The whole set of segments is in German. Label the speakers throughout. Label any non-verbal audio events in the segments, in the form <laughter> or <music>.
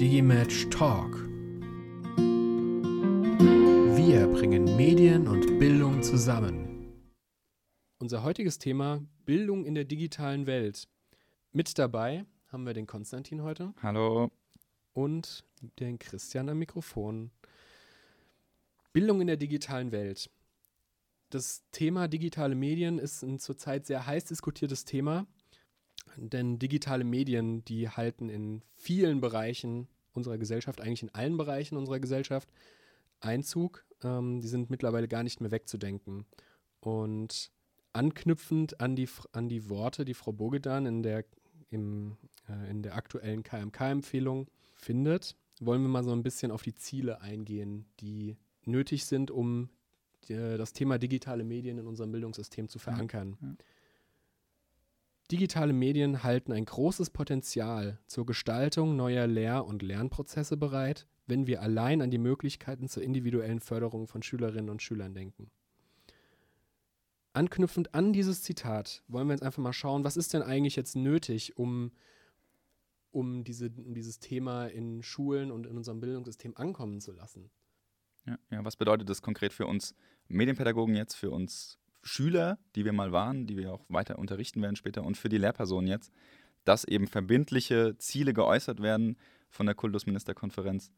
Speaker 1: Digimatch Talk. Wir bringen Medien und Bildung zusammen.
Speaker 2: Unser heutiges Thema Bildung in der digitalen Welt. Mit dabei haben wir den Konstantin heute
Speaker 3: Hallo.
Speaker 2: und den Christian am Mikrofon. Bildung in der digitalen Welt. Das Thema digitale Medien ist ein zurzeit sehr heiß diskutiertes Thema, denn digitale Medien, die halten in vielen Bereichen unserer Gesellschaft, eigentlich in allen Bereichen unserer Gesellschaft, Einzug. Ähm, die sind mittlerweile gar nicht mehr wegzudenken. Und anknüpfend an die, an die Worte, die Frau Bogedan in der, im, äh, in der aktuellen KMK-Empfehlung findet, wollen wir mal so ein bisschen auf die Ziele eingehen, die nötig sind, um die, das Thema digitale Medien in unserem Bildungssystem zu verankern.
Speaker 3: Ja, ja.
Speaker 2: Digitale Medien halten ein großes Potenzial zur Gestaltung neuer Lehr- und Lernprozesse bereit, wenn wir allein an die Möglichkeiten zur individuellen Förderung von Schülerinnen und Schülern denken. Anknüpfend an dieses Zitat wollen wir jetzt einfach mal schauen, was ist denn eigentlich jetzt nötig, um, um, diese, um dieses Thema in Schulen und in unserem Bildungssystem ankommen zu lassen.
Speaker 3: Ja, ja, was bedeutet das konkret für uns Medienpädagogen jetzt, für uns Schüler, die wir mal waren, die wir auch weiter unterrichten werden später und für die Lehrpersonen jetzt, dass eben verbindliche Ziele geäußert werden von der Kultusministerkonferenz,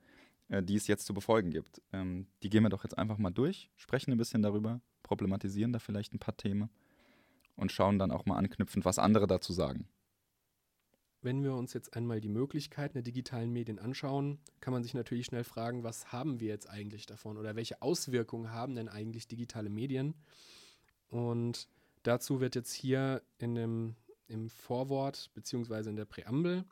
Speaker 3: äh, die es jetzt zu befolgen gibt. Ähm, die gehen wir doch jetzt einfach mal durch, sprechen ein bisschen darüber, problematisieren da vielleicht ein paar Themen und schauen dann auch mal anknüpfend, was andere dazu sagen.
Speaker 2: Wenn wir uns jetzt einmal die Möglichkeiten der digitalen Medien anschauen, kann man sich natürlich schnell fragen, was haben wir jetzt eigentlich davon oder welche Auswirkungen haben denn eigentlich digitale Medien? Und dazu wird jetzt hier in dem, im Vorwort beziehungsweise in der Präambel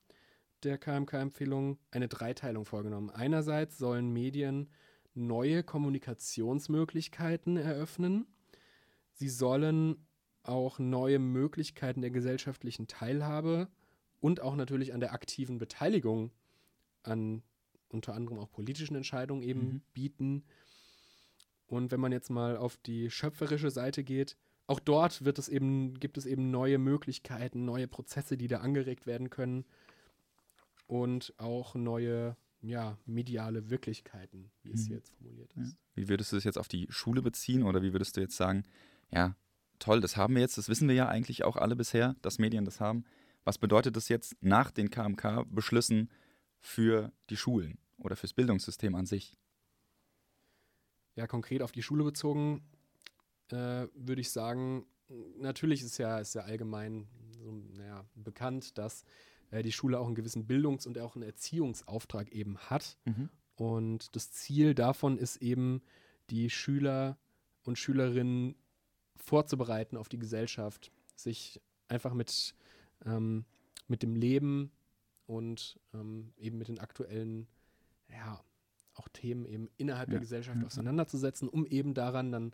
Speaker 2: der KMK-Empfehlung eine Dreiteilung vorgenommen. Einerseits sollen Medien neue Kommunikationsmöglichkeiten eröffnen. Sie sollen auch neue Möglichkeiten der gesellschaftlichen Teilhabe und auch natürlich an der aktiven Beteiligung an unter anderem auch politischen Entscheidungen eben
Speaker 3: Mhm.
Speaker 2: bieten. Und wenn man jetzt mal auf die schöpferische Seite geht, auch dort wird es eben, gibt es eben neue Möglichkeiten, neue Prozesse, die da angeregt werden können und auch neue ja, mediale Wirklichkeiten, wie es
Speaker 3: Mhm.
Speaker 2: hier jetzt formuliert
Speaker 3: Ja.
Speaker 2: ist.
Speaker 3: Wie würdest du das jetzt auf die Schule beziehen oder wie würdest du jetzt sagen, ja, toll, das haben wir jetzt, das wissen wir ja eigentlich auch alle bisher, dass Medien das haben. Was bedeutet das jetzt nach den KMK-Beschlüssen für die Schulen oder fürs Bildungssystem an sich?
Speaker 2: Ja, konkret auf die Schule bezogen äh, würde ich sagen, natürlich ist ja, ist ja allgemein so, naja, bekannt, dass äh, die Schule auch einen gewissen Bildungs- und auch einen Erziehungsauftrag eben hat. Und das Ziel davon ist eben, die Schüler und Schülerinnen vorzubereiten auf die Gesellschaft, sich einfach mit, ähm, mit dem Leben und ähm, eben mit den aktuellen, ja, auch Themen eben innerhalb der
Speaker 3: Ja,
Speaker 2: Gesellschaft
Speaker 3: ja.
Speaker 2: auseinanderzusetzen, um eben daran dann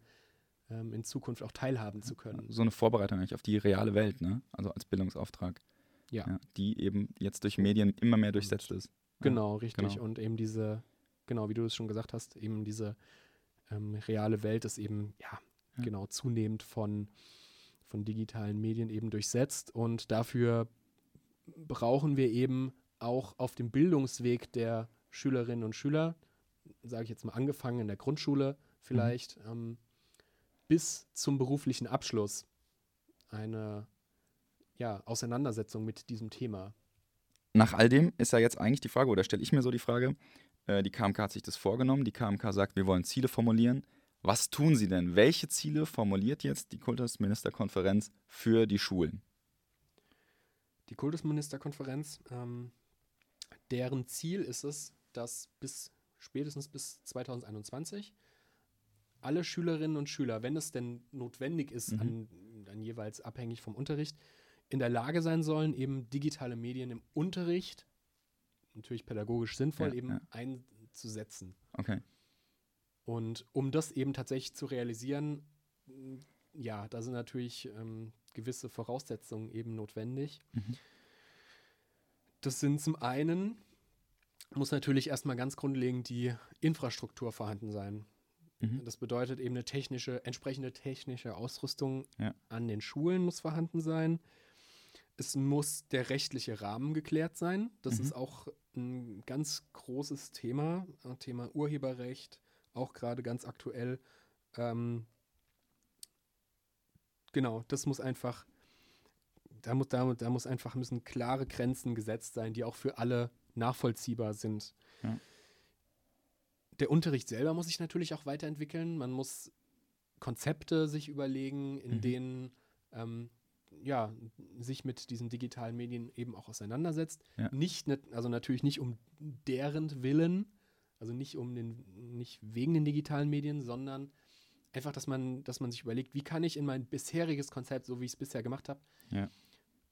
Speaker 2: ähm, in Zukunft auch teilhaben zu können.
Speaker 3: So eine Vorbereitung eigentlich auf die reale Welt, ne? Also als Bildungsauftrag.
Speaker 2: Ja.
Speaker 3: die eben jetzt durch Medien immer mehr durchsetzt ist.
Speaker 2: Genau, richtig.
Speaker 3: genau.
Speaker 2: Und eben diese, genau wie du es schon gesagt hast, eben diese ähm, reale Welt ist eben, Ja. genau, zunehmend von, von digitalen Medien eben durchsetzt. Und dafür brauchen wir eben auch auf dem Bildungsweg der Schülerinnen und Schüler, sage ich jetzt mal angefangen in der Grundschule vielleicht, ähm, bis zum beruflichen Abschluss eine ja, Auseinandersetzung mit diesem Thema.
Speaker 3: Nach all dem ist ja jetzt eigentlich die Frage, oder stelle ich mir so die Frage, äh, die KMK hat sich das vorgenommen, die KMK sagt, wir wollen Ziele formulieren. Was tun sie denn? Welche Ziele formuliert jetzt die Kultusministerkonferenz für die Schulen?
Speaker 2: die Kultusministerkonferenz, ähm, deren Ziel ist es, dass bis spätestens bis 2021 alle Schülerinnen und Schüler, wenn es denn notwendig ist,
Speaker 3: Mhm.
Speaker 2: an, dann jeweils abhängig vom Unterricht, in der Lage sein sollen, eben digitale Medien im Unterricht, natürlich pädagogisch sinnvoll,
Speaker 3: Ja,
Speaker 2: eben
Speaker 3: ja.
Speaker 2: einzusetzen.
Speaker 3: Okay.
Speaker 2: Und um das eben tatsächlich zu realisieren, ja, da sind natürlich ähm, gewisse Voraussetzungen eben notwendig.
Speaker 3: Mhm.
Speaker 2: Das sind zum einen, muss natürlich erstmal ganz grundlegend die Infrastruktur vorhanden sein.
Speaker 3: Mhm.
Speaker 2: Das bedeutet eben eine technische, entsprechende technische Ausrüstung
Speaker 3: Ja.
Speaker 2: an den Schulen muss vorhanden sein. es muss der rechtliche Rahmen geklärt sein. Das
Speaker 3: Mhm.
Speaker 2: ist auch ein ganz großes Thema, äh, Thema Urheberrecht, auch gerade ganz aktuell. Ähm, genau, das muss einfach, da muss, da, da muss einfach müssen klare Grenzen gesetzt sein, die auch für alle nachvollziehbar sind.
Speaker 3: Ja.
Speaker 2: Der Unterricht selber muss sich natürlich auch weiterentwickeln. Man muss Konzepte sich überlegen, in
Speaker 3: Mhm.
Speaker 2: denen ähm, ja, sich mit diesen digitalen Medien eben auch auseinandersetzt.
Speaker 3: Ja.
Speaker 2: Nicht, also natürlich nicht um deren Willen, also nicht um den, nicht wegen den digitalen Medien, sondern einfach, dass man, dass man sich überlegt, wie kann ich in mein bisheriges Konzept, so wie ich es bisher gemacht habe,
Speaker 3: Ja.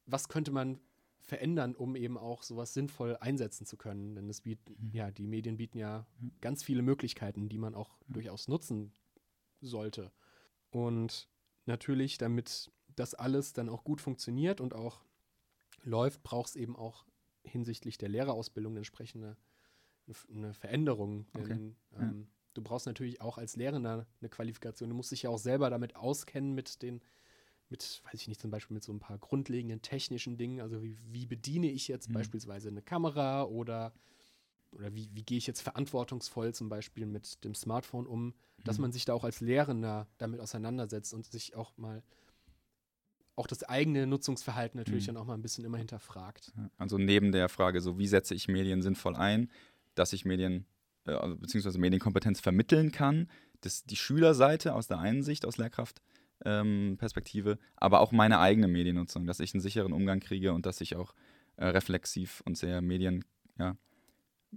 Speaker 2: was könnte man verändern, um eben auch sowas sinnvoll einsetzen zu können. Denn es bieten,
Speaker 3: Mhm.
Speaker 2: ja, die Medien bieten ja ganz viele Möglichkeiten, die man auch durchaus nutzen sollte. Und natürlich, damit das alles dann auch gut funktioniert und auch läuft, braucht es eben auch hinsichtlich der Lehrerausbildung eine entsprechende eine Veränderung. Denn
Speaker 3: Okay. Ja.
Speaker 2: ähm, du brauchst natürlich auch als Lehrender eine Qualifikation. Du musst dich ja auch selber damit auskennen mit den, mit, weiß ich nicht, zum Beispiel mit so ein paar grundlegenden technischen Dingen. Also wie, wie bediene ich jetzt
Speaker 3: Mhm.
Speaker 2: beispielsweise eine Kamera oder, oder wie, wie gehe ich jetzt verantwortungsvoll zum Beispiel mit dem Smartphone um, dass
Speaker 3: Mhm.
Speaker 2: man sich da auch als Lehrender damit auseinandersetzt und sich auch mal auch das eigene Nutzungsverhalten natürlich
Speaker 3: Mhm.
Speaker 2: dann auch mal ein bisschen immer hinterfragt.
Speaker 3: Also neben der Frage, so wie setze ich Medien sinnvoll ein, dass ich Medien äh, also beziehungsweise Medienkompetenz vermitteln kann, das die Schülerseite aus der einen Sicht, aus Lehrkraftperspektive, ähm, aber auch meine eigene Mediennutzung, dass ich einen sicheren Umgang kriege und dass ich auch äh, reflexiv und sehr Medien, ja,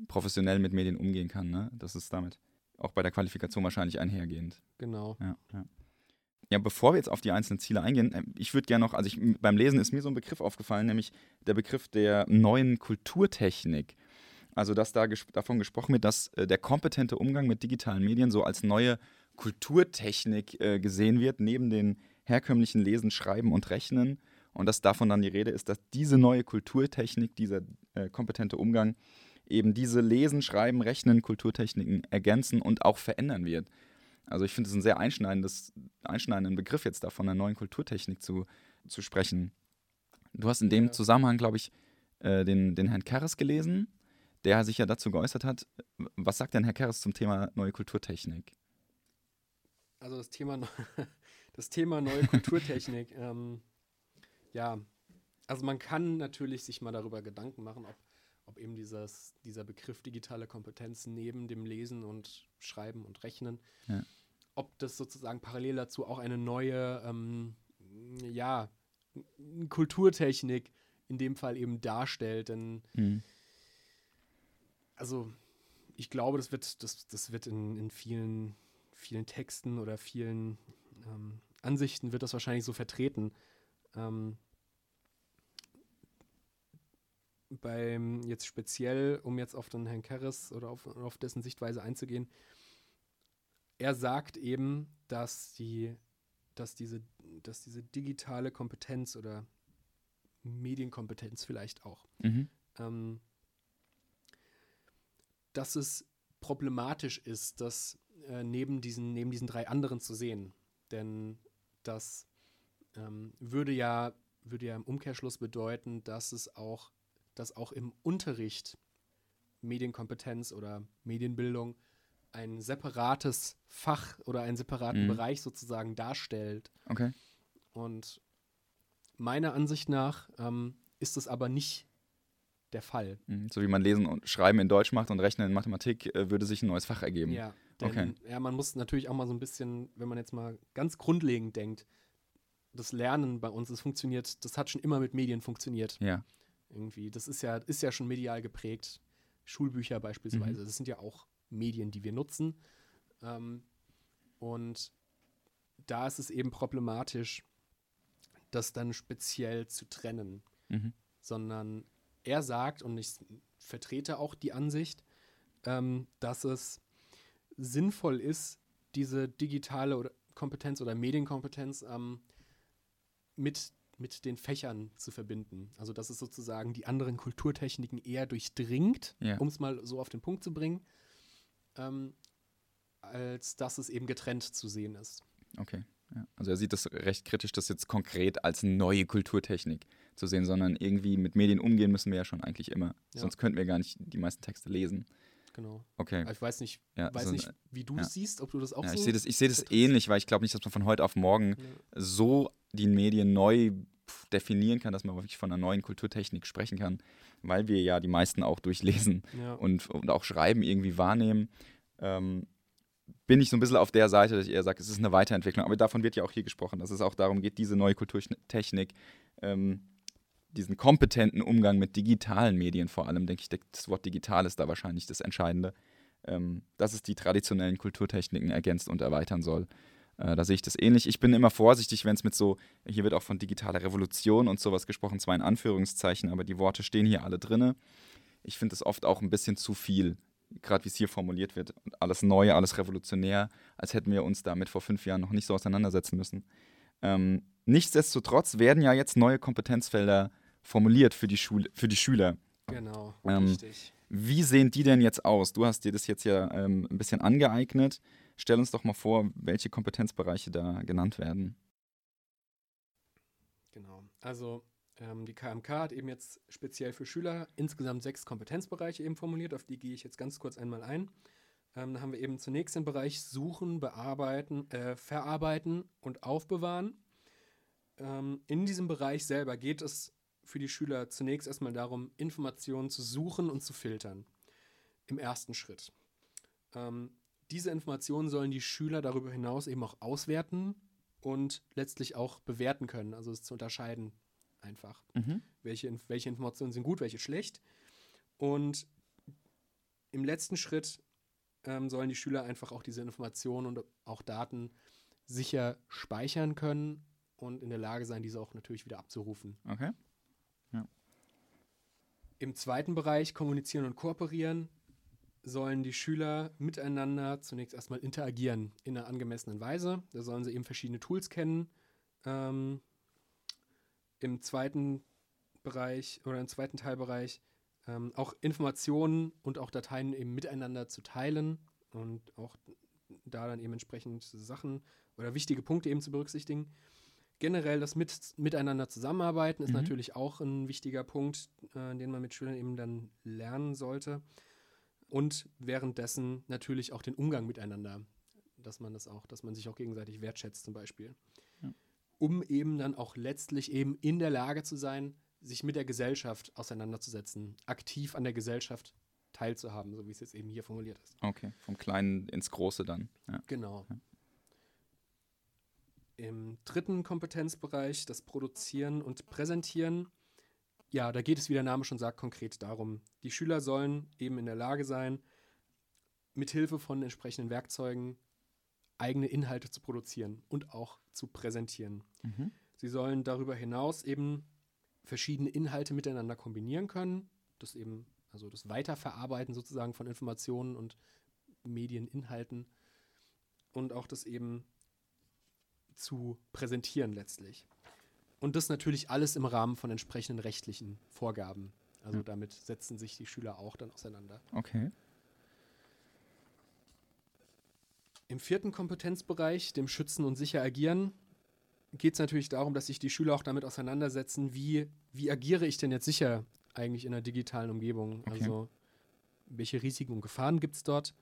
Speaker 3: professionell mit Medien umgehen kann. Ne? Das ist damit auch bei der Qualifikation wahrscheinlich einhergehend.
Speaker 2: Genau.
Speaker 3: Ja, ja. Ja, bevor wir jetzt auf die einzelnen Ziele eingehen, äh, ich würde gerne noch, also ich, beim Lesen ist mir so ein Begriff aufgefallen, nämlich der Begriff der neuen Kulturtechnik. Also, dass da ges davon gesprochen wird, dass äh, der kompetente Umgang mit digitalen Medien so als neue Kulturtechnik äh, gesehen wird, neben den herkömmlichen Lesen, Schreiben und Rechnen. Und dass davon dann die Rede ist, dass diese neue Kulturtechnik, dieser äh, kompetente Umgang eben diese Lesen, Schreiben, Rechnen, Kulturtechniken ergänzen und auch verändern wird. Also ich finde es ein sehr einschneidendes, einschneidenden Begriff jetzt da von einer neuen Kulturtechnik zu, zu sprechen. Du hast in dem
Speaker 2: Ja.
Speaker 3: Zusammenhang, glaube ich, äh, den, den Herrn Karres gelesen, der sich ja dazu geäußert hat. Was sagt denn Herr Karres zum Thema neue Kulturtechnik?
Speaker 2: Also das Thema, <laughs> das Thema neue Kulturtechnik. <laughs> ähm, ja, also man kann natürlich sich mal darüber Gedanken machen, ob, ob eben dieses, dieser Begriff digitale Kompetenz neben dem Lesen und Schreiben und Rechnen,
Speaker 3: Ja.
Speaker 2: ob das sozusagen parallel dazu auch eine neue, ähm, ja, Kulturtechnik in dem Fall eben darstellt. Denn
Speaker 3: Mhm.
Speaker 2: also ich glaube, das wird, das, das wird in, in vielen, vielen Texten oder vielen ähm, Ansichten wird das wahrscheinlich so vertreten. Ähm, beim jetzt speziell, um jetzt auf den Herrn Kerres oder auf, auf dessen Sichtweise einzugehen, er sagt eben, dass die, dass diese, dass diese digitale Kompetenz oder Medienkompetenz vielleicht auch,
Speaker 3: Mhm.
Speaker 2: ähm, dass es problematisch ist, das äh, neben, diesen, neben diesen drei anderen zu sehen. Denn das ähm, würde, ja, würde ja im Umkehrschluss bedeuten, dass es auch, dass auch im Unterricht Medienkompetenz oder Medienbildung ein separates Fach oder einen separaten
Speaker 3: Mhm.
Speaker 2: Bereich sozusagen darstellt.
Speaker 3: Okay.
Speaker 2: Und meiner Ansicht nach ähm, ist es aber nicht der Fall.
Speaker 3: Mhm. So wie man Lesen und Schreiben in Deutsch macht und Rechnen in Mathematik, äh, würde sich ein neues Fach ergeben.
Speaker 2: Ja, denn
Speaker 3: Okay.
Speaker 2: ja, man muss natürlich auch mal so ein bisschen, wenn man jetzt mal ganz grundlegend denkt, das Lernen bei uns, das funktioniert, das hat schon immer mit Medien funktioniert.
Speaker 3: Ja.
Speaker 2: Irgendwie. Das ist ja, ist ja schon medial geprägt. Schulbücher beispielsweise, das sind ja auch Medien, die wir nutzen. Ähm, und da ist es eben problematisch, das dann speziell zu trennen
Speaker 3: Mhm.
Speaker 2: sondern er sagt, und ich vertrete auch die Ansicht, ähm, dass es sinnvoll ist, diese digitale oder Kompetenz oder Medienkompetenz ähm, mit, mit den Fächern zu verbinden. Also dass es sozusagen die anderen Kulturtechniken eher durchdringt,
Speaker 3: Ja.
Speaker 2: um es mal so auf den Punkt zu bringen, ähm, als dass es eben getrennt zu sehen ist.
Speaker 3: Okay. Ja, also er sieht das recht kritisch, das jetzt konkret als neue Kulturtechnik zu sehen, sondern irgendwie mit Medien umgehen müssen wir ja schon eigentlich immer.
Speaker 2: Ja.
Speaker 3: Sonst könnten wir gar nicht die meisten Texte lesen.
Speaker 2: Genau.
Speaker 3: Okay.
Speaker 2: Aber ich weiß nicht,
Speaker 3: Ja,
Speaker 2: weiß
Speaker 3: so-
Speaker 2: nicht wie du
Speaker 3: ja.
Speaker 2: es siehst, ob du das auch
Speaker 3: Ja,
Speaker 2: so
Speaker 3: ich sehe das, ich sehe das ähnlich, weil ich glaube nicht, dass man von heute auf morgen
Speaker 2: Ja.
Speaker 3: so die Medien neu definieren kann, dass man wirklich von einer neuen Kulturtechnik sprechen kann, weil wir ja die meisten auch durchlesen
Speaker 2: Ja.
Speaker 3: und, und auch Schreiben irgendwie wahrnehmen. Ähm, bin ich so ein bisschen auf der Seite, dass ich eher sage, es ist eine Weiterentwicklung. Aber davon wird ja auch hier gesprochen, dass es auch darum geht, diese neue Kulturtechnik, ähm, diesen kompetenten Umgang mit digitalen Medien vor allem, denke ich, das Wort digital ist da wahrscheinlich das Entscheidende, ähm, dass es die traditionellen Kulturtechniken ergänzt und erweitern soll. Äh, da sehe ich das ähnlich. Ich bin immer vorsichtig, wenn es mit so, hier wird auch von digitaler Revolution und sowas gesprochen, zwar in Anführungszeichen, aber die Worte stehen hier alle drinne. Ich finde es oft auch ein bisschen zu viel, gerade wie es hier formuliert wird. Alles neu, alles revolutionär, als hätten wir uns damit vor fünf Jahren noch nicht so auseinandersetzen müssen. Ähm, nichtsdestotrotz werden ja jetzt neue Kompetenzfelder formuliert für die, Schule, für die Schüler.
Speaker 2: Genau,
Speaker 3: Ähm,
Speaker 2: richtig.
Speaker 3: Wie sehen die denn jetzt aus? Du hast dir das jetzt ja ähm, ein bisschen angeeignet. Stell uns doch mal vor, welche Kompetenzbereiche da genannt werden.
Speaker 2: Genau. Also ähm, die KMK hat eben jetzt speziell für Schüler insgesamt sechs Kompetenzbereiche eben formuliert, auf die gehe ich jetzt ganz kurz einmal ein. Ähm, da haben wir eben zunächst den Bereich Suchen, Bearbeiten, äh, Verarbeiten und Aufbewahren. Ähm, in diesem Bereich selber geht es für die Schüler zunächst erstmal darum, Informationen zu suchen und zu filtern. Im ersten Schritt. Ähm, diese Informationen sollen die Schüler darüber hinaus eben auch auswerten und letztlich auch bewerten können, also es zu unterscheiden einfach. Welche, Inf- welche Informationen sind gut, welche schlecht. Und im letzten Schritt ähm, sollen die Schüler einfach auch diese Informationen und auch Daten sicher speichern können und in der Lage sein, diese auch natürlich wieder abzurufen.
Speaker 3: Okay.
Speaker 2: Im zweiten Bereich kommunizieren und kooperieren sollen die Schüler miteinander zunächst erstmal interagieren in einer angemessenen Weise. Da sollen sie eben verschiedene Tools kennen. Ähm, Im zweiten Bereich oder im zweiten Teilbereich ähm, auch Informationen und auch Dateien eben miteinander zu teilen und auch da dann eben entsprechend Sachen oder wichtige Punkte eben zu berücksichtigen. Generell das mit, Miteinander zusammenarbeiten ist
Speaker 3: Mhm.
Speaker 2: natürlich auch ein wichtiger Punkt, äh, den man mit Schülern eben dann lernen sollte. Und währenddessen natürlich auch den Umgang miteinander, dass man das auch, dass man sich auch gegenseitig wertschätzt zum Beispiel.
Speaker 3: Ja.
Speaker 2: Um eben dann auch letztlich eben in der Lage zu sein, sich mit der Gesellschaft auseinanderzusetzen, aktiv an der Gesellschaft teilzuhaben, so wie es jetzt eben hier formuliert ist.
Speaker 3: Okay. Vom Kleinen ins Große dann. Ja.
Speaker 2: Genau.
Speaker 3: Ja.
Speaker 2: Im dritten Kompetenzbereich, das Produzieren und Präsentieren, ja, da geht es, wie der Name schon sagt, konkret darum. Die Schüler sollen eben in der Lage sein, mithilfe von entsprechenden Werkzeugen eigene Inhalte zu produzieren und auch zu präsentieren.
Speaker 3: Mhm.
Speaker 2: Sie sollen darüber hinaus eben verschiedene Inhalte miteinander kombinieren können. Das eben, also das Weiterverarbeiten sozusagen von Informationen und Medieninhalten und auch das eben zu präsentieren letztlich. Und das natürlich alles im Rahmen von entsprechenden rechtlichen Vorgaben. Also
Speaker 3: Ja.
Speaker 2: damit setzen sich die Schüler auch dann auseinander.
Speaker 3: Okay.
Speaker 2: Im vierten Kompetenzbereich, dem Schützen und sicher agieren, geht es natürlich darum, dass sich die Schüler auch damit auseinandersetzen, wie, wie agiere ich denn jetzt sicher eigentlich in einer digitalen Umgebung?
Speaker 3: Okay.
Speaker 2: Also welche Risiken und Gefahren gibt es dort?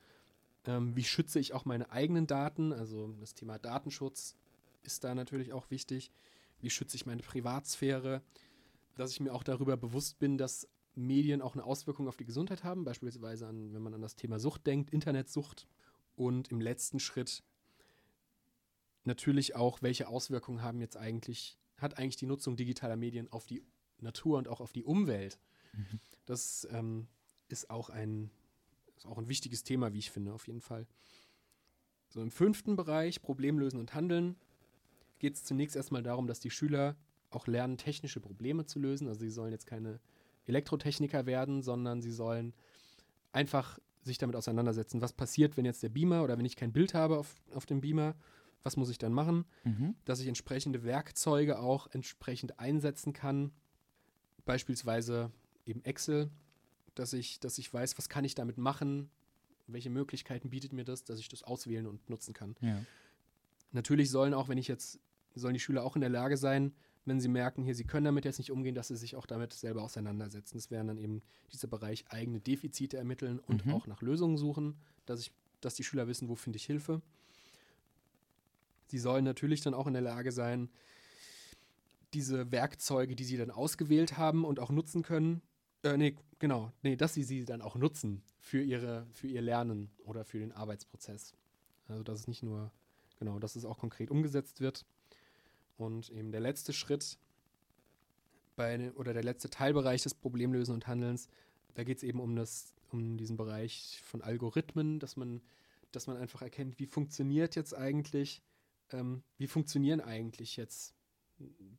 Speaker 2: Ähm, wie schütze ich auch meine eigenen Daten? Also das Thema Datenschutz ist da natürlich auch wichtig. Wie schütze ich meine Privatsphäre? Dass ich mir auch darüber bewusst bin, dass Medien auch eine Auswirkung auf die Gesundheit haben, beispielsweise an, wenn man an das Thema Sucht denkt, Internetsucht. Und im letzten Schritt natürlich auch, welche Auswirkungen haben jetzt eigentlich, hat eigentlich die Nutzung digitaler Medien auf die Natur und auch auf die Umwelt?
Speaker 3: Mhm.
Speaker 2: Das ähm, ist, auch ein, ist auch ein wichtiges Thema, wie ich finde, auf jeden Fall. So im fünften Bereich, Problemlösen und Handeln, geht es zunächst erstmal darum, dass die Schüler auch lernen, technische Probleme zu lösen. Also sie sollen jetzt keine Elektrotechniker werden, sondern sie sollen einfach sich damit auseinandersetzen, was passiert, wenn jetzt der Beamer oder wenn ich kein Bild habe auf, auf dem Beamer, was muss ich dann machen,
Speaker 3: Mhm.
Speaker 2: dass ich entsprechende Werkzeuge auch entsprechend einsetzen kann, beispielsweise eben Excel, dass ich, dass ich weiß, was kann ich damit machen, welche Möglichkeiten bietet mir das, dass ich das auswählen und nutzen kann.
Speaker 3: Ja.
Speaker 2: natürlich sollen auch, wenn ich jetzt, sollen die Schüler auch in der Lage sein, wenn sie merken, hier, sie können damit jetzt nicht umgehen, dass sie sich auch damit selber auseinandersetzen. Das wären dann eben dieser Bereich eigene Defizite ermitteln und
Speaker 3: Mhm.
Speaker 2: auch nach Lösungen suchen, dass, ich, dass die Schüler wissen, wo finde ich Hilfe. Sie sollen natürlich dann auch in der Lage sein, diese Werkzeuge, die sie dann ausgewählt haben und auch nutzen können, äh, nee, genau, nee, dass sie sie dann auch nutzen für, ihre, für ihr Lernen oder für den Arbeitsprozess. Also, dass es nicht nur, genau, dass es auch konkret umgesetzt wird. Und eben der letzte Schritt bei, oder der letzte Teilbereich des Problemlösen und Handelns, da geht es eben um, das, um diesen Bereich von Algorithmen, dass man, dass man einfach erkennt, wie funktioniert jetzt eigentlich, ähm, wie funktionieren eigentlich jetzt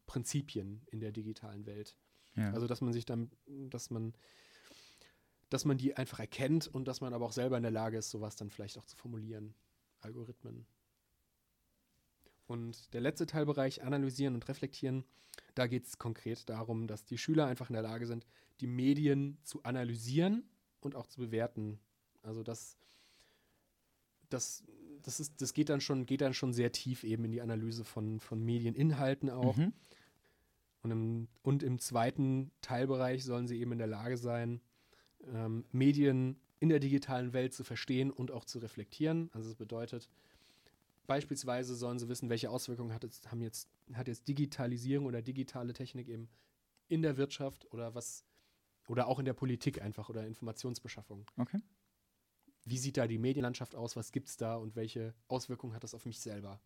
Speaker 2: Prinzipien in der digitalen Welt.
Speaker 3: Ja.
Speaker 2: Also dass man sich dann, dass man, dass man die einfach erkennt und dass man aber auch selber in der Lage ist, sowas dann vielleicht auch zu formulieren. Algorithmen. Und der letzte Teilbereich, analysieren und reflektieren, da geht es konkret darum, dass die Schüler einfach in der Lage sind, die Medien zu analysieren und auch zu bewerten. Also das, das, das, ist, das geht, dann schon, geht dann schon sehr tief eben in die Analyse von, von Medieninhalten auch.
Speaker 3: Mhm.
Speaker 2: Und im, und im zweiten Teilbereich sollen sie eben in der Lage sein, ähm, Medien in der digitalen Welt zu verstehen und auch zu reflektieren. Also das bedeutet, beispielsweise sollen sie wissen, welche Auswirkungen hat, es, haben jetzt, hat jetzt Digitalisierung oder digitale Technik eben in der Wirtschaft oder was oder auch in der Politik einfach oder Informationsbeschaffung.
Speaker 3: Okay.
Speaker 2: Wie sieht da die Medienlandschaft aus? Was gibt es da und welche Auswirkungen hat das auf mich selber?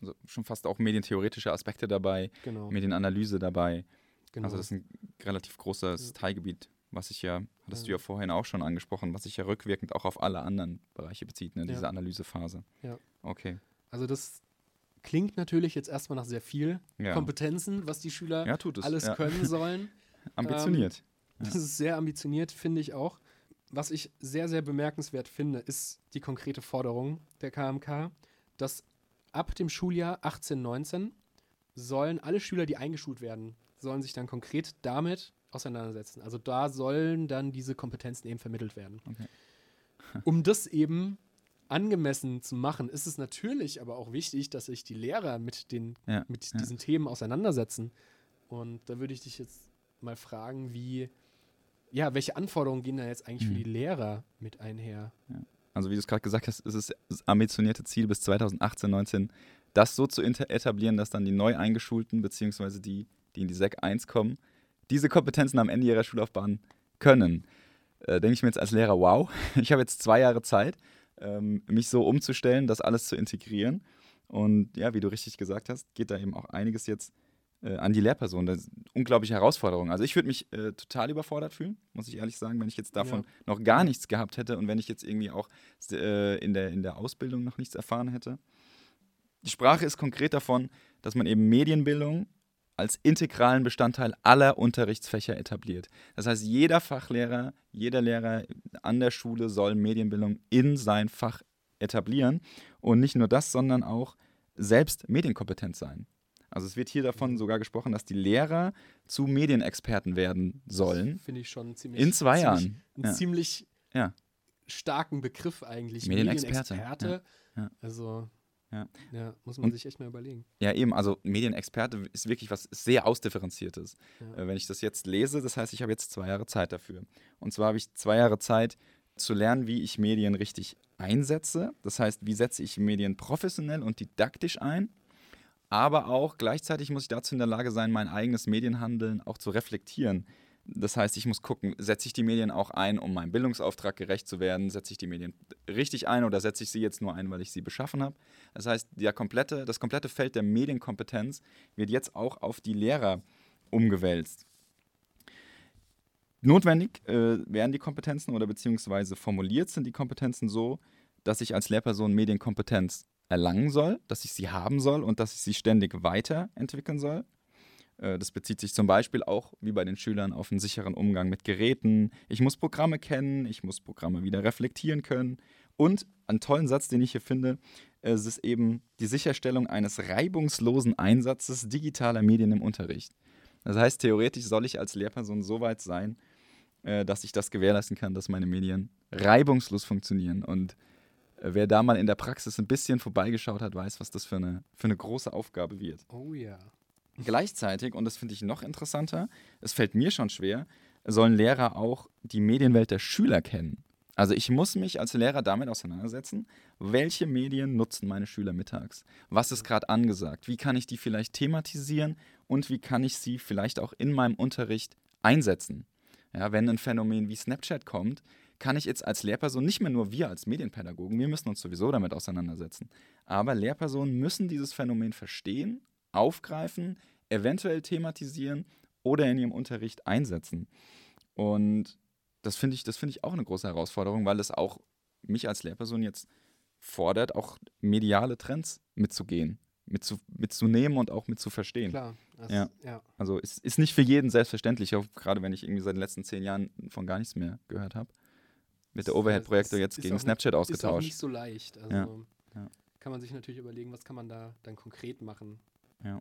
Speaker 3: Also schon fast auch medientheoretische Aspekte dabei,
Speaker 2: Genau.
Speaker 3: Medienanalyse dabei.
Speaker 2: genau.
Speaker 3: Also das ist ein relativ großes
Speaker 2: Ja.
Speaker 3: Teilgebiet, was sich ja, hattest du
Speaker 2: Ja.
Speaker 3: ja vorhin auch schon angesprochen, was sich ja rückwirkend auch auf alle anderen Bereiche bezieht, ne? diese
Speaker 2: Ja.
Speaker 3: Analysephase.
Speaker 2: Ja.
Speaker 3: Okay.
Speaker 2: Also das klingt natürlich jetzt erstmal nach sehr viel
Speaker 3: Ja.
Speaker 2: Kompetenzen, was die Schüler
Speaker 3: ja,
Speaker 2: alles
Speaker 3: ja.
Speaker 2: können <laughs> sollen.
Speaker 3: Ambitioniert. Ja.
Speaker 2: Das ist sehr ambitioniert, finde ich auch. Was ich sehr, sehr bemerkenswert finde, ist die konkrete Forderung der KMK, dass ab dem Schuljahr 18, 19 sollen alle Schüler, die eingeschult werden, sollen sich dann konkret damit auseinandersetzen. Also da sollen dann diese Kompetenzen eben vermittelt werden.
Speaker 3: Okay.
Speaker 2: Um das eben angemessen zu machen, ist es natürlich aber auch wichtig, dass sich die Lehrer mit, den,
Speaker 3: Ja,
Speaker 2: mit
Speaker 3: ja.
Speaker 2: diesen Themen auseinandersetzen. Und da würde ich dich jetzt mal fragen, wie, ja, welche Anforderungen gehen da jetzt eigentlich
Speaker 3: Mhm.
Speaker 2: für die Lehrer mit einher?
Speaker 3: Also wie du es gerade gesagt hast, ist es das ambitionierte Ziel bis 2018, 19, das so zu etablieren, dass dann die neu eingeschulten, beziehungsweise die, die in die SEC 1 kommen, diese Kompetenzen am Ende ihrer Schullaufbahn können. Äh, Denke ich mir jetzt als Lehrer, wow, <laughs> ich habe jetzt zwei Jahre Zeit, ähm, mich so umzustellen, das alles zu integrieren. Und ja, wie du richtig gesagt hast, geht da eben auch einiges jetzt äh, an die Lehrperson. Das ist eine unglaubliche Herausforderung. Also ich würde mich äh, total überfordert fühlen, muss ich ehrlich sagen, wenn ich jetzt davon
Speaker 2: Ja.
Speaker 3: noch gar nichts gehabt hätte und wenn ich jetzt irgendwie auch äh, in, der, in der Ausbildung noch nichts erfahren hätte. Die Sprache ist konkret davon, dass man eben Medienbildung als integralen Bestandteil aller Unterrichtsfächer etabliert. Das heißt, jeder Fachlehrer, jeder Lehrer an der Schule soll Medienbildung in sein Fach etablieren. Und nicht nur das, sondern auch selbst medienkompetent sein. Also es wird hier davon sogar gesprochen, dass die Lehrer zu Medienexperten werden sollen.
Speaker 2: Finde ich schon ziemlich.
Speaker 3: In zwei
Speaker 2: ziemlich,
Speaker 3: Jahren.
Speaker 2: Einen
Speaker 3: Ja.
Speaker 2: ziemlich
Speaker 3: Ja.
Speaker 2: starken Begriff eigentlich.
Speaker 3: Medienexperte,
Speaker 2: Medienexperte.
Speaker 3: ja.
Speaker 2: Also,
Speaker 3: Ja.
Speaker 2: ja, muss man
Speaker 3: Und-
Speaker 2: sich echt mal überlegen.
Speaker 3: Ja, eben, also Medienexperte ist wirklich was sehr Ausdifferenziertes.
Speaker 2: Ja.
Speaker 3: Äh, wenn ich das jetzt lese, das heißt, ich habe jetzt zwei Jahre Zeit dafür. Und zwar habe ich zwei Jahre Zeit zu lernen, wie ich Medien richtig einsetze. Das heißt, wie setze ich Medien professionell und didaktisch ein. Aber auch gleichzeitig muss ich dazu in der Lage sein, mein eigenes Medienhandeln auch zu reflektieren. Das heißt, ich muss gucken, setze ich die Medien auch ein, um meinem Bildungsauftrag gerecht zu werden? Setze ich die Medien richtig ein oder setze ich sie jetzt nur ein, weil ich sie beschaffen habe? Das heißt, der komplette, das komplette Feld der Medienkompetenz wird jetzt auch auf die Lehrer umgewälzt. Notwendig äh, werden die Kompetenzen oder beziehungsweise formuliert sind die Kompetenzen so, dass ich als Lehrperson Medienkompetenz erlangen soll, dass ich sie haben soll und dass ich sie ständig weiterentwickeln soll. Äh, Das bezieht sich zum Beispiel auch, wie bei den Schülern, auf einen sicheren Umgang mit Geräten. Ich muss Programme kennen, ich muss Programme wieder reflektieren können. Und einen tollen Satz, den ich hier finde, es ist eben die Sicherstellung eines reibungslosen Einsatzes digitaler Medien im Unterricht. Das heißt, theoretisch soll ich als Lehrperson so weit sein, äh, dass ich das gewährleisten kann, dass meine Medien reibungslos funktionieren. Und Äh, wer da mal in der Praxis ein bisschen vorbeigeschaut hat, weiß, was das für eine, für eine große Aufgabe wird.
Speaker 2: Oh ja.
Speaker 3: Gleichzeitig, und das finde ich noch interessanter, es fällt mir schon schwer, sollen Lehrer auch die Medienwelt der Schüler kennen. Also ich muss mich als Lehrer damit auseinandersetzen, welche Medien nutzen meine Schüler mittags? Was ist gerade angesagt? Wie kann ich die vielleicht thematisieren und wie kann ich sie vielleicht auch in meinem Unterricht einsetzen? Ja, wenn ein Phänomen wie Snapchat kommt, kann ich jetzt als Lehrperson, nicht mehr nur wir als Medienpädagogen, wir müssen uns sowieso damit auseinandersetzen, aber Lehrpersonen müssen dieses Phänomen verstehen, aufgreifen, eventuell thematisieren oder in ihrem Unterricht einsetzen. Und das finde ich, find ich auch eine große Herausforderung, weil es auch mich als Lehrperson jetzt fordert, auch mediale Trends mitzugehen, mitzu, mitzunehmen und auch mitzuverstehen.
Speaker 2: Klar.
Speaker 3: Ja. ja. Also es ist nicht für jeden selbstverständlich, auch gerade wenn ich irgendwie seit den letzten zehn Jahren von gar nichts mehr gehört habe. Mit der Overhead-Projektor jetzt gegen Snapchat
Speaker 2: nicht,
Speaker 3: ausgetauscht. Ist auch
Speaker 2: nicht so leicht. Also ja. Ja. kann man sich natürlich überlegen, was kann man da dann konkret machen.
Speaker 3: Ja.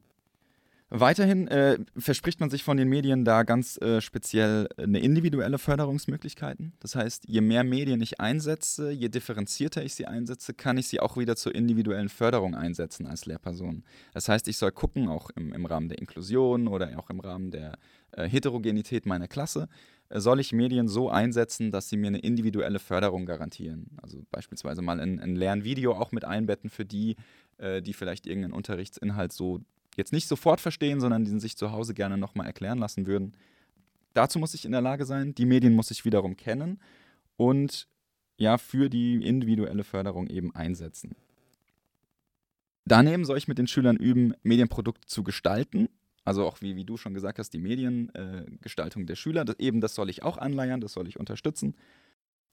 Speaker 3: Weiterhin äh, verspricht man sich von den Medien da ganz äh, speziell eine individuelle Förderungsmöglichkeiten. Das heißt, je mehr Medien ich einsetze, je differenzierter ich sie einsetze, kann ich sie auch wieder zur individuellen Förderung einsetzen als Lehrperson. Das heißt, ich soll gucken, auch im, im Rahmen der Inklusion oder auch im Rahmen der äh, Heterogenität meiner Klasse, äh, soll ich Medien so einsetzen, dass sie mir eine individuelle Förderung garantieren. Also beispielsweise mal ein, ein Lernvideo auch mit einbetten für die, äh, die vielleicht irgendeinen Unterrichtsinhalt so jetzt nicht sofort verstehen, sondern die sich zu Hause gerne nochmal erklären lassen würden. Dazu muss ich in der Lage sein, die Medien muss ich wiederum kennen und ja, für die individuelle Förderung eben einsetzen. Daneben soll ich mit den Schülern üben, Medienprodukte zu gestalten. Also auch wie, wie du schon gesagt hast, die Mediengestaltung äh, der Schüler. Das, eben das soll ich auch anleiern, das soll ich unterstützen.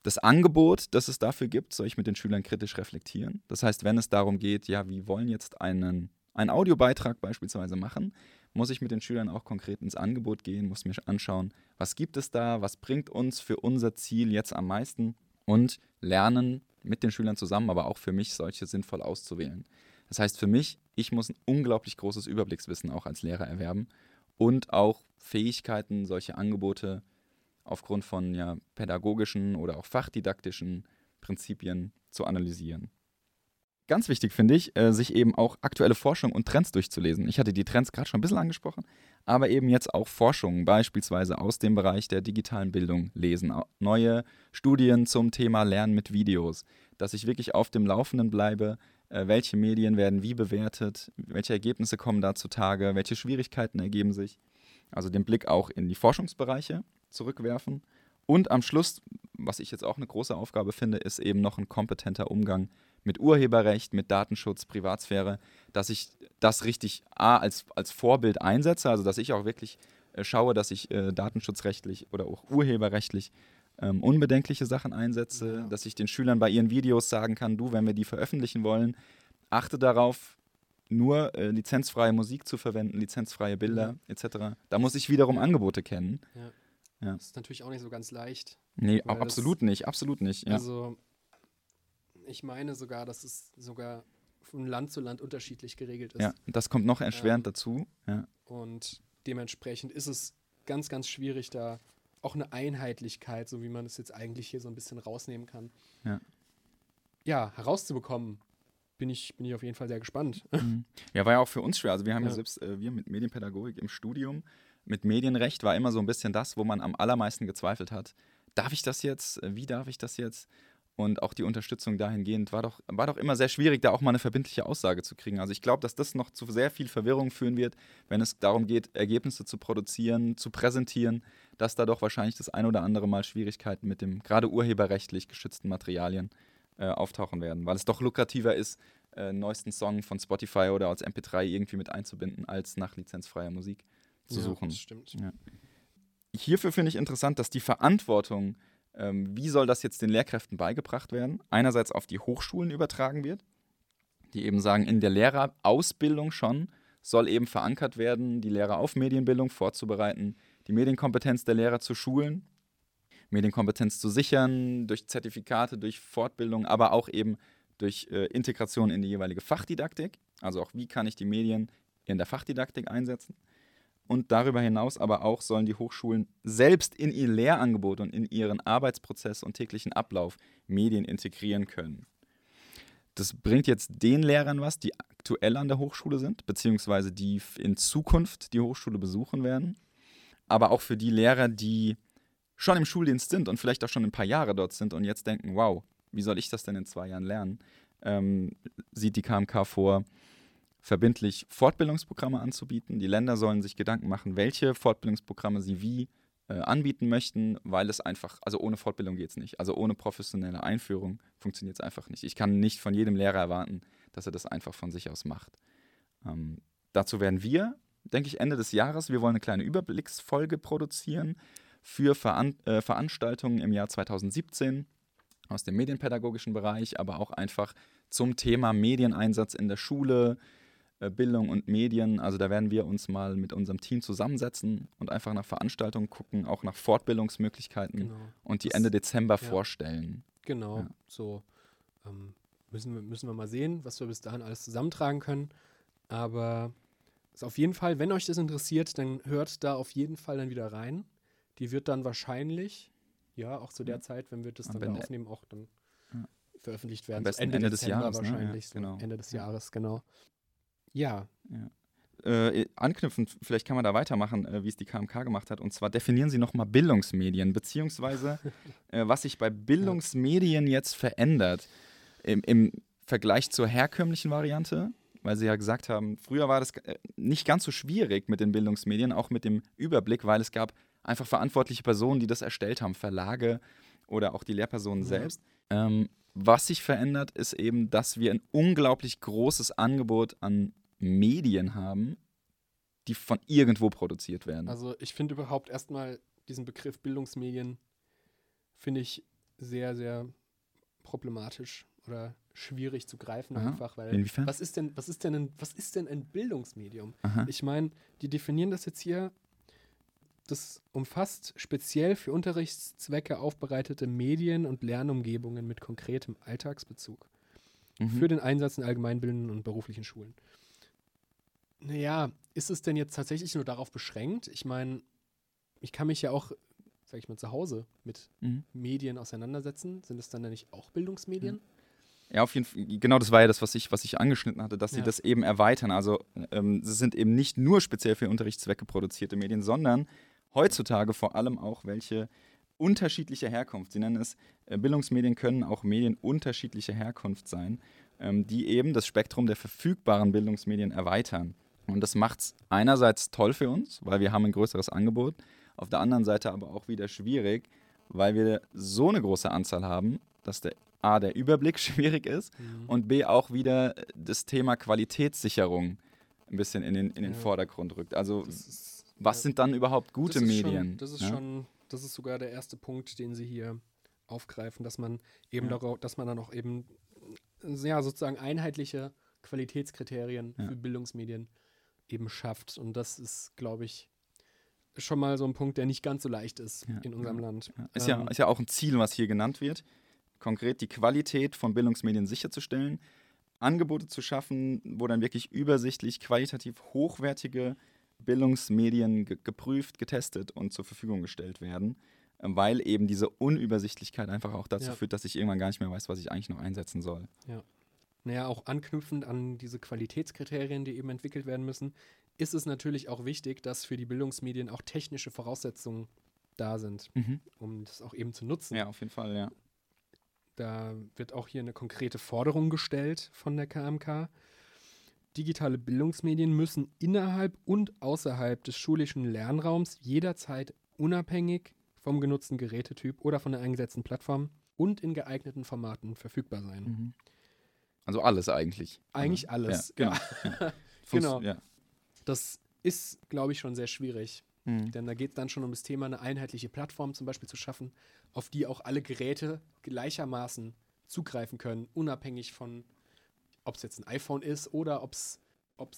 Speaker 3: Das Angebot, das es dafür gibt, soll ich mit den Schülern kritisch reflektieren. Das heißt, wenn es darum geht, ja, wie wollen jetzt einen einen Audiobeitrag beispielsweise machen, muss ich mit den Schülern auch konkret ins Angebot gehen, muss mir anschauen, was gibt es da, was bringt uns für unser Ziel jetzt am meisten und lernen mit den Schülern zusammen, aber auch für mich solche sinnvoll auszuwählen. Das heißt für mich, ich muss ein unglaublich großes Überblickswissen auch als Lehrer erwerben und auch Fähigkeiten, solche Angebote aufgrund von ja, pädagogischen oder auch fachdidaktischen Prinzipien zu analysieren ganz wichtig finde ich, äh, sich eben auch aktuelle Forschung und Trends durchzulesen. Ich hatte die Trends gerade schon ein bisschen angesprochen, aber eben jetzt auch Forschung, beispielsweise aus dem Bereich der digitalen Bildung lesen. Neue Studien zum Thema Lernen mit Videos, dass ich wirklich auf dem Laufenden bleibe, äh, welche Medien werden wie bewertet, welche Ergebnisse kommen da zutage, welche Schwierigkeiten ergeben sich. Also den Blick auch in die Forschungsbereiche zurückwerfen. Und am Schluss, was ich jetzt auch eine große Aufgabe finde, ist eben noch ein kompetenter Umgang mit Urheberrecht, mit Datenschutz, Privatsphäre, dass ich das richtig A, als, als Vorbild einsetze, also dass ich auch wirklich äh, schaue, dass ich äh, datenschutzrechtlich oder auch urheberrechtlich ähm, unbedenkliche Sachen einsetze, ja. dass ich den Schülern bei ihren Videos sagen kann, du, wenn wir die veröffentlichen wollen, achte darauf, nur äh, lizenzfreie Musik zu verwenden, lizenzfreie Bilder ja. etc. Da muss ich wiederum. Angebote kennen.
Speaker 2: Ja. Das ist natürlich auch nicht so ganz leicht.
Speaker 3: Nee, absolut nicht, absolut nicht.
Speaker 2: Also ich meine sogar, dass es sogar von Land zu Land unterschiedlich geregelt ist.
Speaker 3: Ja, das kommt noch erschwerend ähm, dazu. Ja.
Speaker 2: Und dementsprechend ist es ganz, ganz schwierig, da auch eine Einheitlichkeit, so wie man es jetzt eigentlich hier so ein bisschen rausnehmen kann,
Speaker 3: ja,
Speaker 2: ja herauszubekommen. Bin ich, bin ich auf jeden Fall sehr gespannt.
Speaker 3: Mhm. Ja, war ja auch für uns schwer. Also wir haben ja, ja selbst, äh, wir mit Medienpädagogik im Studium, mit Medienrecht war immer so ein bisschen das, wo man am allermeisten gezweifelt hat. Darf ich das jetzt? Wie darf ich das jetzt? Und auch die Unterstützung dahingehend war doch, war doch immer sehr schwierig, da auch mal eine verbindliche Aussage zu kriegen. Also ich glaube, dass das noch zu sehr viel Verwirrung führen wird, wenn es darum geht, Ergebnisse zu produzieren, zu präsentieren, dass da doch wahrscheinlich das ein oder andere Mal Schwierigkeiten mit dem gerade urheberrechtlich geschützten Materialien äh, auftauchen werden. Weil es doch lukrativer ist, äh, einen neuesten Song von Spotify oder als MP3 irgendwie mit einzubinden, als nach lizenzfreier Musik zu ja, suchen.
Speaker 2: Das stimmt.
Speaker 3: Ja. Hierfür finde ich interessant, dass die Verantwortung ähm, wie soll das jetzt den Lehrkräften beigebracht werden? Einerseits auf die Hochschulen übertragen wird, die eben sagen, in der Lehrerausbildung schon soll eben verankert werden, die Lehrer auf Medienbildung vorzubereiten, die Medienkompetenz der Lehrer zu schulen, Medienkompetenz zu sichern, durch Zertifikate, durch Fortbildung, aber auch eben durch äh, Integration in die jeweilige Fachdidaktik. Also auch, wie kann ich die Medien in der Fachdidaktik einsetzen? Und darüber hinaus aber auch sollen die Hochschulen selbst in ihr Lehrangebot und in ihren Arbeitsprozess und täglichen Ablauf Medien integrieren können. Das bringt jetzt den Lehrern was, die aktuell an der Hochschule sind, beziehungsweise die in Zukunft die Hochschule besuchen werden. Aber auch für die Lehrer, die schon im Schuldienst sind und vielleicht auch schon ein paar Jahre dort sind und jetzt denken, wow, wie soll ich das denn in zwei Jahren lernen? Ähm, sieht die KMK vor, verbindlich Fortbildungsprogramme anzubieten. Die Länder sollen sich Gedanken machen, welche Fortbildungsprogramme sie wie äh, anbieten möchten, weil es einfach, also ohne Fortbildung geht es nicht. Also ohne professionelle Einführung funktioniert es einfach nicht. Ich kann nicht von jedem Lehrer erwarten, dass er das einfach von sich aus macht. Ähm, dazu werden wir, denke ich, Ende des Jahres, wir wollen eine kleine Überblicksfolge produzieren für Veran äh, Veranstaltungen im Jahr 2017 aus dem medienpädagogischen Bereich, aber auch einfach zum Thema Medieneinsatz in der Schule, Bildung und Medien. Also da werden wir uns mal mit unserem Team zusammensetzen und einfach nach Veranstaltungen gucken, auch nach Fortbildungsmöglichkeiten
Speaker 2: Genau.
Speaker 3: und die
Speaker 2: Das-
Speaker 3: Ende Dezember
Speaker 2: ja.
Speaker 3: vorstellen.
Speaker 2: Genau,
Speaker 3: Ja.
Speaker 2: so ähm, müssen, wir, müssen wir mal sehen, was wir bis dahin alles zusammentragen können. Aber ist auf jeden Fall, wenn euch das interessiert, dann hört da auf jeden Fall dann wieder rein. Die wird dann wahrscheinlich, ja, auch zu der
Speaker 3: Ja.
Speaker 2: Zeit, wenn wir das
Speaker 3: Am
Speaker 2: dann da aufnehmen, auch dann veröffentlicht werden.
Speaker 3: besten
Speaker 2: Ende,
Speaker 3: Ende des Jahres, ne? Ja,
Speaker 2: wahrscheinlich. so
Speaker 3: genau.
Speaker 2: Ende des
Speaker 3: Ja.
Speaker 2: Jahres, genau. Ja,
Speaker 3: Äh, anknüpfend, vielleicht kann man da weitermachen, äh, wie es die KMK gemacht hat. Und zwar definieren Sie nochmal Bildungsmedien, beziehungsweise <laughs> äh, was sich bei Bildungsmedien jetzt verändert im, im Vergleich zur herkömmlichen Variante. Weil Sie ja gesagt haben, früher war das äh, nicht ganz so schwierig mit den Bildungsmedien, auch mit dem Überblick, weil es gab einfach verantwortliche Personen, die das erstellt haben, Verlage oder auch die Lehrpersonen
Speaker 2: Ja.
Speaker 3: selbst. Ähm, was sich verändert, ist eben, dass wir ein unglaublich großes Angebot an Medien haben, die von irgendwo produziert werden.
Speaker 2: Also ich finde überhaupt erstmal diesen Begriff Bildungsmedien finde ich sehr, sehr problematisch oder schwierig zu greifen
Speaker 3: Aha.
Speaker 2: einfach, weil
Speaker 3: Inwiefern?
Speaker 2: was ist denn, was ist denn ein, was ist denn ein Bildungsmedium?
Speaker 3: Aha.
Speaker 2: Ich meine, die definieren das jetzt hier, das umfasst speziell für Unterrichtszwecke aufbereitete Medien und Lernumgebungen mit konkretem Alltagsbezug
Speaker 3: Mhm.
Speaker 2: für den Einsatz in allgemeinbildenden und beruflichen Schulen. Naja, ist es denn jetzt tatsächlich nur darauf beschränkt? Ich meine, ich kann mich ja auch, sag ich mal, zu Hause mit
Speaker 3: Mhm.
Speaker 2: Medien auseinandersetzen. Sind es dann ja nicht auch Bildungsmedien?
Speaker 3: Ja, auf jeden Fall. Genau das war ja das, was ich, was ich angeschnitten hatte, dass sie
Speaker 2: Ja.
Speaker 3: das eben erweitern. Also ähm, sie sind eben nicht nur speziell für Unterrichtszwecke produzierte Medien, sondern heutzutage vor allem auch welche unterschiedlicher Herkunft. Sie nennen es, äh, Bildungsmedien können auch Medien unterschiedlicher Herkunft sein, ähm, die eben das Spektrum der verfügbaren Bildungsmedien erweitern. Und das macht es einerseits toll für uns, weil wir haben ein größeres Angebot, auf der anderen Seite aber auch wieder schwierig, weil wir so eine große Anzahl haben, dass der A, der Überblick <laughs> schwierig ist
Speaker 2: Mhm.
Speaker 3: und B, auch wieder das Thema Qualitätssicherung ein bisschen in den, in den
Speaker 2: Ja.
Speaker 3: Vordergrund rückt. Also
Speaker 2: ist,
Speaker 3: was
Speaker 2: ja,
Speaker 3: sind dann überhaupt gute
Speaker 2: das
Speaker 3: Medien?
Speaker 2: Schon, das ist
Speaker 3: ja?
Speaker 2: schon, das ist sogar der erste Punkt, den sie hier aufgreifen, dass man eben
Speaker 3: Ja.
Speaker 2: darauf, dass man dann auch eben ja, sozusagen einheitliche Qualitätskriterien
Speaker 3: Ja.
Speaker 2: für Bildungsmedien eben schafft. Und das ist, glaube ich, schon mal so ein Punkt, der nicht ganz so leicht ist
Speaker 3: Ja,
Speaker 2: in unserem
Speaker 3: ja.
Speaker 2: Land.
Speaker 3: Ja, Ist, ja,
Speaker 2: Ähm,
Speaker 3: ist ja auch ein Ziel, was hier genannt wird. Konkret die Qualität von Bildungsmedien sicherzustellen, Angebote zu schaffen, wo dann wirklich übersichtlich, qualitativ hochwertige Bildungsmedien ge geprüft, getestet und zur Verfügung gestellt werden, äh, weil eben diese Unübersichtlichkeit einfach auch dazu
Speaker 2: Ja.
Speaker 3: führt, dass ich irgendwann gar nicht mehr weiß, was ich eigentlich noch einsetzen soll.
Speaker 2: Naja, auch anknüpfend an diese Qualitätskriterien, die eben entwickelt werden müssen, ist es natürlich auch wichtig, dass für die Bildungsmedien auch technische Voraussetzungen da sind, um das auch eben zu nutzen.
Speaker 3: Ja, auf jeden Fall, ja.
Speaker 2: Da wird auch hier eine konkrete Forderung gestellt von der KMK. Digitale Bildungsmedien müssen innerhalb und außerhalb des schulischen Lernraums jederzeit unabhängig vom genutzten Gerätetyp oder von der eingesetzten Plattform und in geeigneten Formaten verfügbar sein.
Speaker 3: Mhm. Also alles eigentlich.
Speaker 2: Eigentlich
Speaker 3: Ja,
Speaker 2: alles,
Speaker 3: Ja, genau. Ja. <laughs>
Speaker 2: Genau.
Speaker 3: Ja.
Speaker 2: Das ist, glaube ich, schon sehr schwierig.
Speaker 3: Mhm.
Speaker 2: Denn da geht es dann schon um das Thema, eine einheitliche Plattform zum Beispiel zu schaffen, auf die auch alle Geräte gleichermaßen zugreifen können, unabhängig von, ob es jetzt ein iPhone ist oder ob es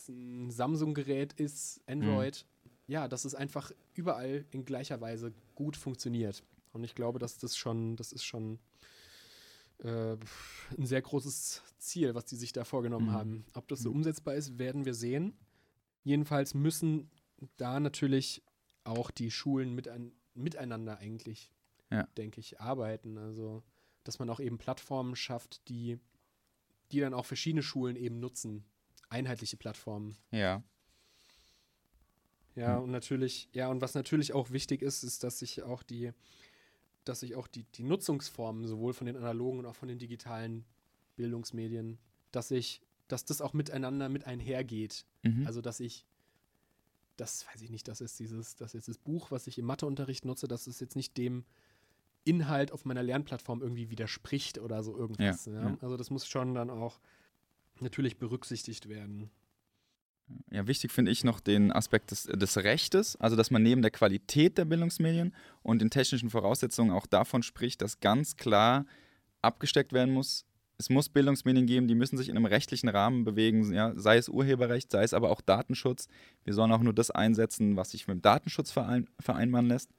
Speaker 2: ein Samsung-Gerät ist, Android. Ja, dass es einfach überall in gleicher Weise gut funktioniert. Und ich glaube, dass das schon, das ist schon äh, ein sehr großes Ziel, was die sich da vorgenommen
Speaker 3: Mhm.
Speaker 2: haben. Ob das so
Speaker 3: Mhm.
Speaker 2: umsetzbar ist, werden wir sehen. Jedenfalls müssen da natürlich auch die Schulen mit ein, miteinander eigentlich,
Speaker 3: Ja.
Speaker 2: denke ich, arbeiten. Also, dass man auch eben Plattformen schafft, die die dann auch verschiedene Schulen eben nutzen. Einheitliche Plattformen.
Speaker 3: Ja.
Speaker 2: Ja,
Speaker 3: Hm.
Speaker 2: und natürlich, ja, und was natürlich auch wichtig ist, ist, dass sich auch die, dass sich auch die, die Nutzungsformen sowohl von den analogen und auch von den digitalen Bildungsmedien, dass ich, dass das auch miteinander mit einhergeht.
Speaker 3: Mhm.
Speaker 2: Also dass ich, das weiß ich nicht, das ist dieses, das ist das Buch, was ich im Matheunterricht nutze, dass es jetzt nicht dem Inhalt auf meiner Lernplattform irgendwie widerspricht oder so irgendwas.
Speaker 3: Ja,
Speaker 2: ja. Also das muss schon dann auch natürlich berücksichtigt werden.
Speaker 3: Ja, wichtig finde ich noch den Aspekt des, des Rechtes, also dass man neben der Qualität der Bildungsmedien und den technischen Voraussetzungen auch davon spricht, dass ganz klar abgesteckt werden muss. Es muss Bildungsmedien geben, die müssen sich in einem rechtlichen Rahmen bewegen, ja, sei es Urheberrecht, sei es aber auch Datenschutz. Wir sollen auch nur das einsetzen, was sich mit dem Datenschutz verein, vereinbaren lässt.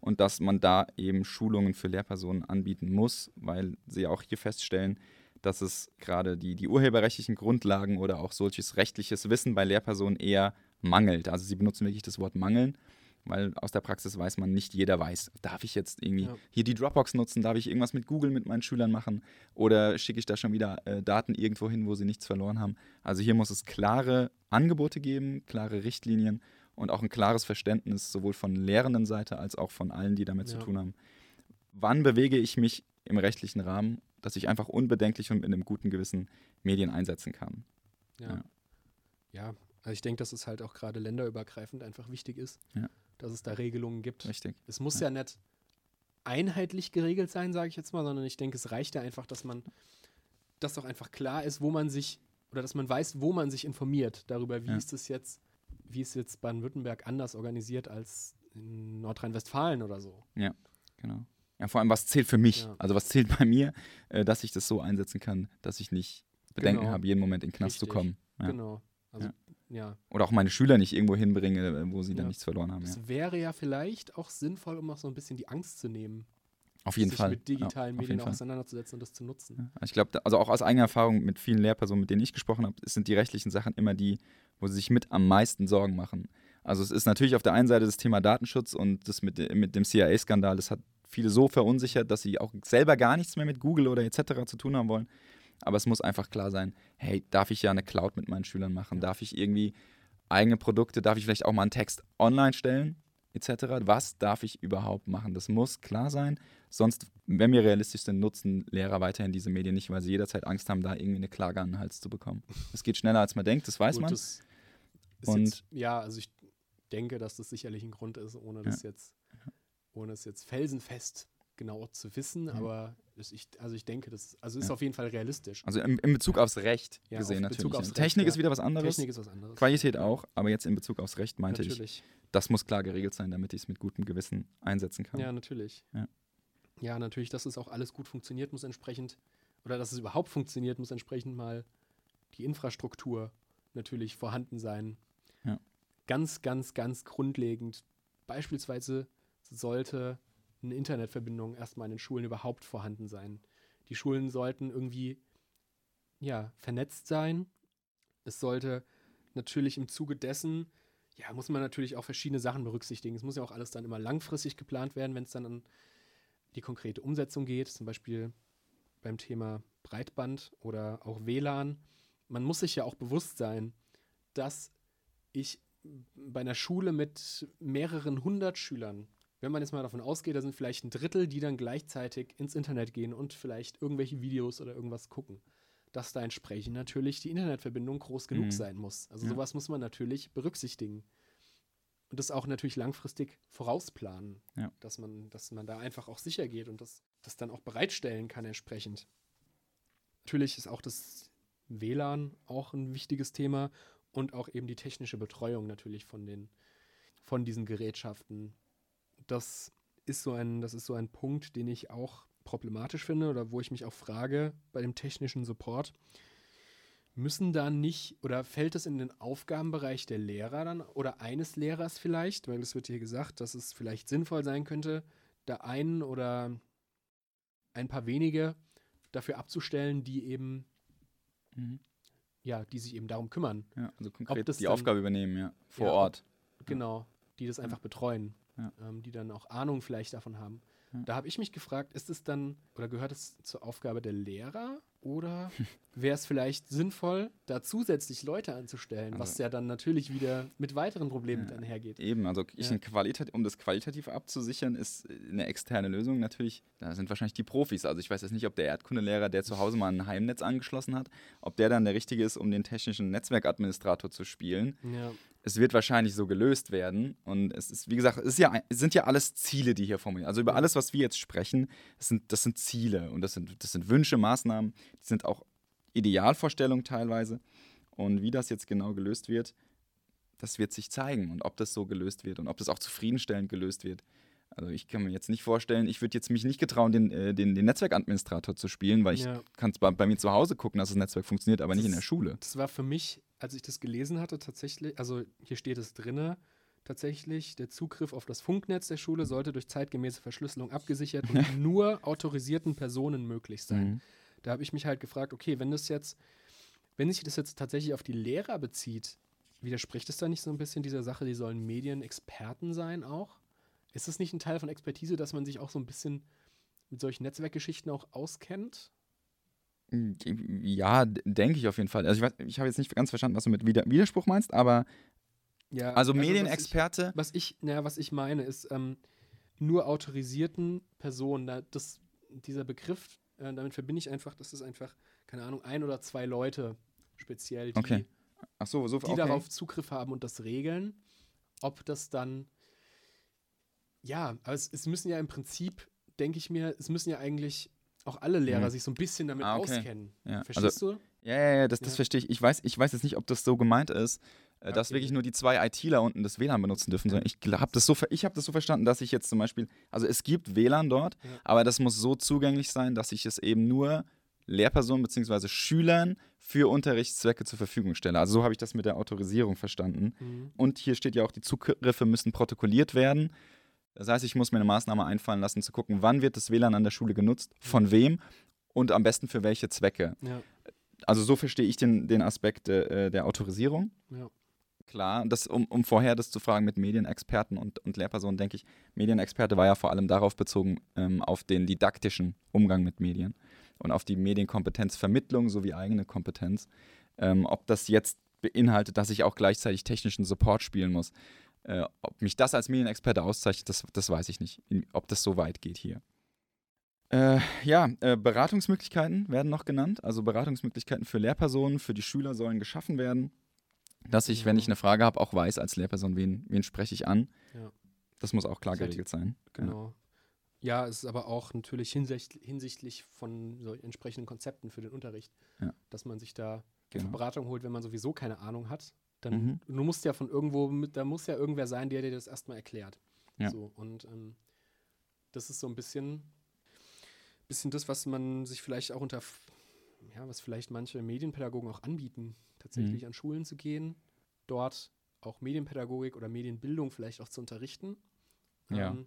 Speaker 3: Und dass man da eben Schulungen für Lehrpersonen anbieten muss, weil sie auch hier feststellen, dass es gerade die, die urheberrechtlichen Grundlagen oder auch solches rechtliches Wissen bei Lehrpersonen eher mangelt. Also sie benutzen wirklich das Wort mangeln, weil aus der Praxis weiß man, nicht jeder weiß, darf ich jetzt irgendwie
Speaker 2: Ja.
Speaker 3: hier die Dropbox nutzen, darf ich irgendwas mit Google mit meinen Schülern machen oder schicke ich da schon wieder äh, Daten irgendwo hin, wo sie nichts verloren haben. Also hier muss es klare Angebote geben, klare Richtlinien und auch ein klares Verständnis sowohl von lehrenden Seite als auch von allen, die damit zu
Speaker 2: Ja.
Speaker 3: tun haben. Wann bewege ich mich im rechtlichen Rahmen, dass ich einfach unbedenklich und mit einem guten Gewissen Medien einsetzen kann?
Speaker 2: Ja.
Speaker 3: Ja.
Speaker 2: Ja, also ich denke, dass es halt auch gerade länderübergreifend einfach wichtig ist,
Speaker 3: Ja.
Speaker 2: dass es da Regelungen gibt.
Speaker 3: Richtig.
Speaker 2: Es muss
Speaker 3: Ja.
Speaker 2: ja, nicht einheitlich geregelt sein, sage ich jetzt mal, sondern ich denke, es reicht ja einfach, dass man, dass doch einfach klar ist, wo man sich, oder dass man weiß, wo man sich informiert darüber, wie
Speaker 3: Ja.
Speaker 2: ist es jetzt, wie ist jetzt Baden-Württemberg anders organisiert als in Nordrhein-Westfalen oder so.
Speaker 3: Genau. Ja, vor allem, was zählt für mich?
Speaker 2: Ja.
Speaker 3: Also, was zählt bei mir, äh, dass ich das so einsetzen kann, dass ich nicht Bedenken
Speaker 2: Genau.
Speaker 3: habe, jeden Moment in den Knast zu
Speaker 2: Richtig.
Speaker 3: kommen. Ja.
Speaker 2: Genau. Also, ja.
Speaker 3: Oder auch meine Schüler nicht irgendwo hinbringe, äh, wo sie dann nichts verloren haben. Ja.
Speaker 2: Es wäre ja vielleicht auch sinnvoll, um auch so ein bisschen die Angst zu nehmen,
Speaker 3: Auf jeden
Speaker 2: sich
Speaker 3: Fall.
Speaker 2: mit digitalen
Speaker 3: ja,
Speaker 2: Medien auseinanderzusetzen und das zu nutzen.
Speaker 3: Ja, Ich glaube, also auch aus eigener Erfahrung mit vielen Lehrpersonen, mit denen ich gesprochen habe, sind die rechtlichen Sachen immer die, wo sie sich mit am meisten Sorgen machen. Also es ist natürlich auf der einen Seite das Thema Datenschutz und das mit, de- mit dem CIA-Skandal, das hat viele so verunsichert, dass sie auch selber gar nichts mehr mit Google oder etc. zu tun haben wollen. Aber es muss einfach klar sein, hey, darf ich ja eine Cloud mit meinen Schülern machen? Darf ich irgendwie eigene Produkte, darf ich vielleicht auch mal einen Text online stellen, etc.? Was darf ich überhaupt machen? Das muss klar sein. Sonst, wenn wir realistisch sind, nutzen Lehrer weiterhin diese Medien nicht, weil sie jederzeit Angst haben, da irgendwie eine Klage an den Hals zu bekommen. Es geht schneller, als man denkt, das weiß
Speaker 2: Gut,
Speaker 3: man.
Speaker 2: das
Speaker 3: Und-
Speaker 2: jetzt, ja, also ich denke, dass das sicherlich ein Grund ist, ohne das jetzt, ohne es jetzt felsenfest genau zu wissen, aber es, ich, also ich denke, das also ist
Speaker 3: Ja.
Speaker 2: auf jeden Fall realistisch.
Speaker 3: Also in, in Bezug aufs Recht
Speaker 2: Ja,
Speaker 3: gesehen
Speaker 2: auf Bezug
Speaker 3: natürlich.
Speaker 2: aufs? Recht,
Speaker 3: Technik
Speaker 2: ja.
Speaker 3: ist wieder was anderes.
Speaker 2: Technik ist was anderes.
Speaker 3: Qualität auch, aber jetzt in Bezug aufs Recht meinte ich,
Speaker 2: natürlich.
Speaker 3: das muss klar geregelt sein, damit ich es mit gutem Gewissen einsetzen kann.
Speaker 2: Ja, natürlich.
Speaker 3: Ja.
Speaker 2: Natürlich, dass es auch alles gut funktioniert, muss entsprechend, oder dass es überhaupt funktioniert, muss entsprechend mal die Infrastruktur natürlich vorhanden sein. Ganz, ganz, ganz grundlegend. Beispielsweise sollte eine Internetverbindung erstmal in den Schulen überhaupt vorhanden sein. Die Schulen sollten irgendwie ja, vernetzt sein. Es sollte natürlich im Zuge dessen, ja, muss man natürlich auch verschiedene Sachen berücksichtigen. Es muss ja auch alles dann immer langfristig geplant werden, wenn es dann an die konkrete Umsetzung geht, zum Beispiel beim Thema Breitband oder auch WLAN. Man muss sich ja auch bewusst sein, dass ich bei einer Schule mit mehreren hundert Schülern, wenn man jetzt mal davon ausgeht, da sind vielleicht ein Drittel, die dann gleichzeitig ins Internet gehen und vielleicht irgendwelche Videos oder irgendwas gucken, dass da entsprechend natürlich die Internetverbindung groß genug
Speaker 3: Mhm.
Speaker 2: sein muss. Also
Speaker 3: Ja.
Speaker 2: sowas muss man natürlich berücksichtigen. Und das auch natürlich langfristig vorausplanen,
Speaker 3: Ja.
Speaker 2: dass, man, dass man da einfach auch sicher geht und das, das dann auch bereitstellen kann entsprechend. Natürlich ist auch das WLAN auch ein wichtiges Thema und auch eben die technische Betreuung natürlich von den von diesen Gerätschaften. Das ist so ein das ist so ein Punkt, den ich auch problematisch finde oder wo ich mich auch frage bei dem technischen Support müssen da nicht oder fällt es in den Aufgabenbereich der Lehrer dann oder eines Lehrers vielleicht, weil es wird hier gesagt, dass es vielleicht sinnvoll sein könnte, da einen oder ein paar wenige dafür abzustellen, die eben
Speaker 3: Mhm.
Speaker 2: ja, die sich eben darum kümmern.
Speaker 3: Ja, also konkret
Speaker 2: das
Speaker 3: die
Speaker 2: dann-
Speaker 3: Aufgabe übernehmen, ja, vor
Speaker 2: Ja,
Speaker 3: Ort.
Speaker 2: Genau, die das einfach betreuen,
Speaker 3: Ja.
Speaker 2: ähm, die dann auch Ahnung vielleicht davon haben.
Speaker 3: Ja.
Speaker 2: Da habe ich mich gefragt, ist es dann oder gehört es zur Aufgabe der Lehrer Oder wäre es vielleicht sinnvoll, da zusätzlich Leute anzustellen, was
Speaker 3: Also-
Speaker 2: ja dann natürlich wieder mit weiteren Problemen
Speaker 3: Ja.
Speaker 2: einhergeht.
Speaker 3: Eben, also ich
Speaker 2: Ja.
Speaker 3: um das qualitativ abzusichern, ist eine externe Lösung natürlich, da sind wahrscheinlich die Profis. Also ich weiß jetzt nicht, ob der Erdkundelehrer, der zu Hause mal ein Heimnetz angeschlossen hat, ob der dann der richtige ist, um den technischen Netzwerkadministrator zu spielen.
Speaker 2: Ja,
Speaker 3: Es wird wahrscheinlich so gelöst werden. Und es ist, wie gesagt, es, ja, es sind ja alles Ziele, die hier formulieren. Also über alles, was wir jetzt sprechen, das sind, das sind Ziele und das sind, das sind Wünsche, Maßnahmen, die sind auch Idealvorstellungen teilweise. Und wie das jetzt genau gelöst wird, das wird sich zeigen. Und ob das so gelöst wird und ob das auch zufriedenstellend gelöst wird. Also ich kann mir jetzt nicht vorstellen, ich würde jetzt mich nicht getrauen, den, äh, den, den Netzwerkadministrator zu spielen, weil ich
Speaker 2: ja.
Speaker 3: kann bei, bei mir zu Hause gucken, dass das Netzwerk funktioniert, aber
Speaker 2: Das
Speaker 3: nicht in der Schule.
Speaker 2: Das war für mich, als ich das gelesen hatte, tatsächlich, also hier steht es drinne, tatsächlich, der Zugriff auf das Funknetz der Schule sollte durch zeitgemäße Verschlüsselung abgesichert und <laughs> nur autorisierten Personen möglich sein.
Speaker 3: Mhm.
Speaker 2: Da habe ich mich halt gefragt, okay, wenn das jetzt, wenn sich das jetzt tatsächlich auf die Lehrer bezieht, widerspricht es da nicht so ein bisschen dieser Sache, die sollen Medienexperten sein auch? Ist es nicht ein Teil von Expertise, dass man sich auch so ein bisschen mit solchen Netzwerkgeschichten auch auskennt?
Speaker 3: Ja, d- denke ich auf jeden Fall. Also ich, ich habe jetzt nicht ganz verstanden, was du mit Wider Widerspruch meinst, aber
Speaker 2: Ja,
Speaker 3: also,
Speaker 2: was ich-
Speaker 3: Medienexperte.
Speaker 2: Was ich, naja, was ich meine, ist ähm, nur autorisierten Personen. Da, das, dieser Begriff, äh, damit verbinde ich einfach, dass es einfach, keine Ahnung, ein oder zwei Leute speziell, die,
Speaker 3: Okay. Ach so, so
Speaker 2: die
Speaker 3: okay.
Speaker 2: darauf Zugriff haben und das regeln. Ob das dann, ja, aber es, es müssen ja im Prinzip, denke ich mir, es müssen ja eigentlich auch alle Lehrer
Speaker 3: Mhm.
Speaker 2: sich so ein bisschen damit
Speaker 3: Ah, okay.
Speaker 2: auskennen.
Speaker 3: Ja, also,
Speaker 2: Verstehst du?
Speaker 3: ja, ja, ja, das, das
Speaker 2: Ja.
Speaker 3: verstehe ich. Ich weiß, ich weiß jetzt nicht, ob das so gemeint ist, äh, dass
Speaker 2: Okay.
Speaker 3: wirklich nur die zwei ITler unten das WLAN benutzen dürfen, sondern ich habe das, so, ich hab das so verstanden, dass ich jetzt zum Beispiel, also es gibt WLAN dort,
Speaker 2: Ja.
Speaker 3: aber das muss so zugänglich sein, dass ich es eben nur Lehrpersonen bzw. Schülern für Unterrichtszwecke zur Verfügung stelle. Also so habe ich das mit der Autorisierung verstanden.
Speaker 2: Mhm.
Speaker 3: Und hier steht ja auch, die Zugriffe müssen protokolliert werden. Das heißt, ich muss mir eine Maßnahme einfallen lassen, zu gucken, wann wird das WLAN an der Schule genutzt, von wem und am besten für welche Zwecke.
Speaker 2: Ja,
Speaker 3: Also so verstehe ich den, den Aspekt äh, der Autorisierung.
Speaker 2: ja.
Speaker 3: Klar, das, um, um vorher das zu fragen mit Medienexperten und, und Lehrpersonen, denke ich, Medienexperte war ja vor allem darauf bezogen, ähm, auf den didaktischen Umgang mit Medien und auf die Medienkompetenzvermittlung sowie eigene Kompetenz. Ähm, ob das jetzt beinhaltet, dass ich auch gleichzeitig technischen Support spielen muss. Äh, ob mich das als Medienexperte auszeichnet, das, das weiß ich nicht, in, ob das so weit geht hier. Äh, ja, äh, Beratungsmöglichkeiten werden noch genannt. Also Beratungsmöglichkeiten für Lehrpersonen, für die Schüler sollen geschaffen werden. Dass ich, wenn
Speaker 2: Ja.
Speaker 3: ich eine Frage habe, auch weiß als Lehrperson, wen, wen spreche ich an.
Speaker 2: Ja.
Speaker 3: Das muss auch klar
Speaker 2: ihr-
Speaker 3: geregelt sein.
Speaker 2: Genau. Ja, es ist aber auch natürlich hinsichtlich, hinsichtlich von so entsprechenden Konzepten für den Unterricht,
Speaker 3: Ja.
Speaker 2: dass man sich da
Speaker 3: Genau.
Speaker 2: Beratung holt, wenn man sowieso keine Ahnung hat. Dann
Speaker 3: Mhm.
Speaker 2: du musst ja von irgendwo, mit, da muss ja irgendwer sein, der dir das erstmal erklärt.
Speaker 3: Ja.
Speaker 2: So, und ähm, das ist so ein bisschen, bisschen das, was man sich vielleicht auch unter, ja, was vielleicht manche Medienpädagogen auch anbieten, tatsächlich
Speaker 3: Mhm.
Speaker 2: an Schulen zu gehen, dort auch Medienpädagogik oder Medienbildung vielleicht auch zu unterrichten.
Speaker 3: Ja.
Speaker 2: Ähm,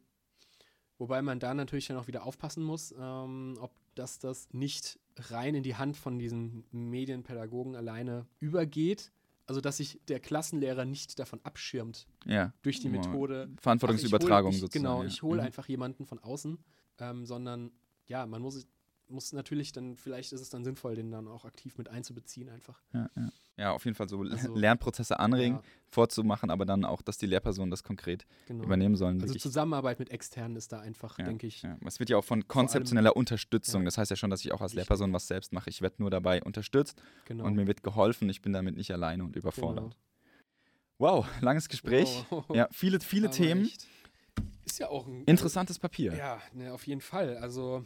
Speaker 2: wobei man da natürlich dann auch wieder aufpassen muss, ähm, ob das das nicht rein in die Hand von diesen Medienpädagogen alleine übergeht. Also dass sich der Klassenlehrer nicht davon abschirmt
Speaker 3: Ja.
Speaker 2: durch die. Methode.
Speaker 3: Verantwortungsübertragung
Speaker 2: ach, ich hol, ich,
Speaker 3: sozusagen.
Speaker 2: Genau,
Speaker 3: ja.
Speaker 2: ich hole
Speaker 3: Mhm.
Speaker 2: einfach jemanden von außen, ähm, sondern ja, man muss, muss natürlich dann, vielleicht ist es dann sinnvoll, den dann auch aktiv mit einzubeziehen einfach.
Speaker 3: Ja, ja. Ja, auf jeden Fall so
Speaker 2: Also- <laughs>
Speaker 3: Lernprozesse anregen,
Speaker 2: Ja,
Speaker 3: vorzumachen, aber dann auch, dass die Lehrpersonen das konkret
Speaker 2: genau.
Speaker 3: übernehmen sollen.
Speaker 2: Also
Speaker 3: wirklich.
Speaker 2: Zusammenarbeit mit Externen ist da einfach,
Speaker 3: Ja,
Speaker 2: denke ich,
Speaker 3: Ja, es wird ja auch von konzeptioneller Unterstützung. Das heißt ja schon, dass ich auch als
Speaker 2: Wichtig.
Speaker 3: Lehrperson was selbst mache. Ich werde nur dabei unterstützt
Speaker 2: genau.
Speaker 3: und mir wird geholfen. Ich bin damit nicht alleine und überfordert.
Speaker 2: Genau.
Speaker 3: Wow, langes Gespräch.
Speaker 2: Wow.
Speaker 3: Ja, viele, viele
Speaker 2: Aber
Speaker 3: Themen.
Speaker 2: echt. Ist ja auch ein
Speaker 3: Interessantes Papier.
Speaker 2: Ja, ne, auf jeden Fall. Also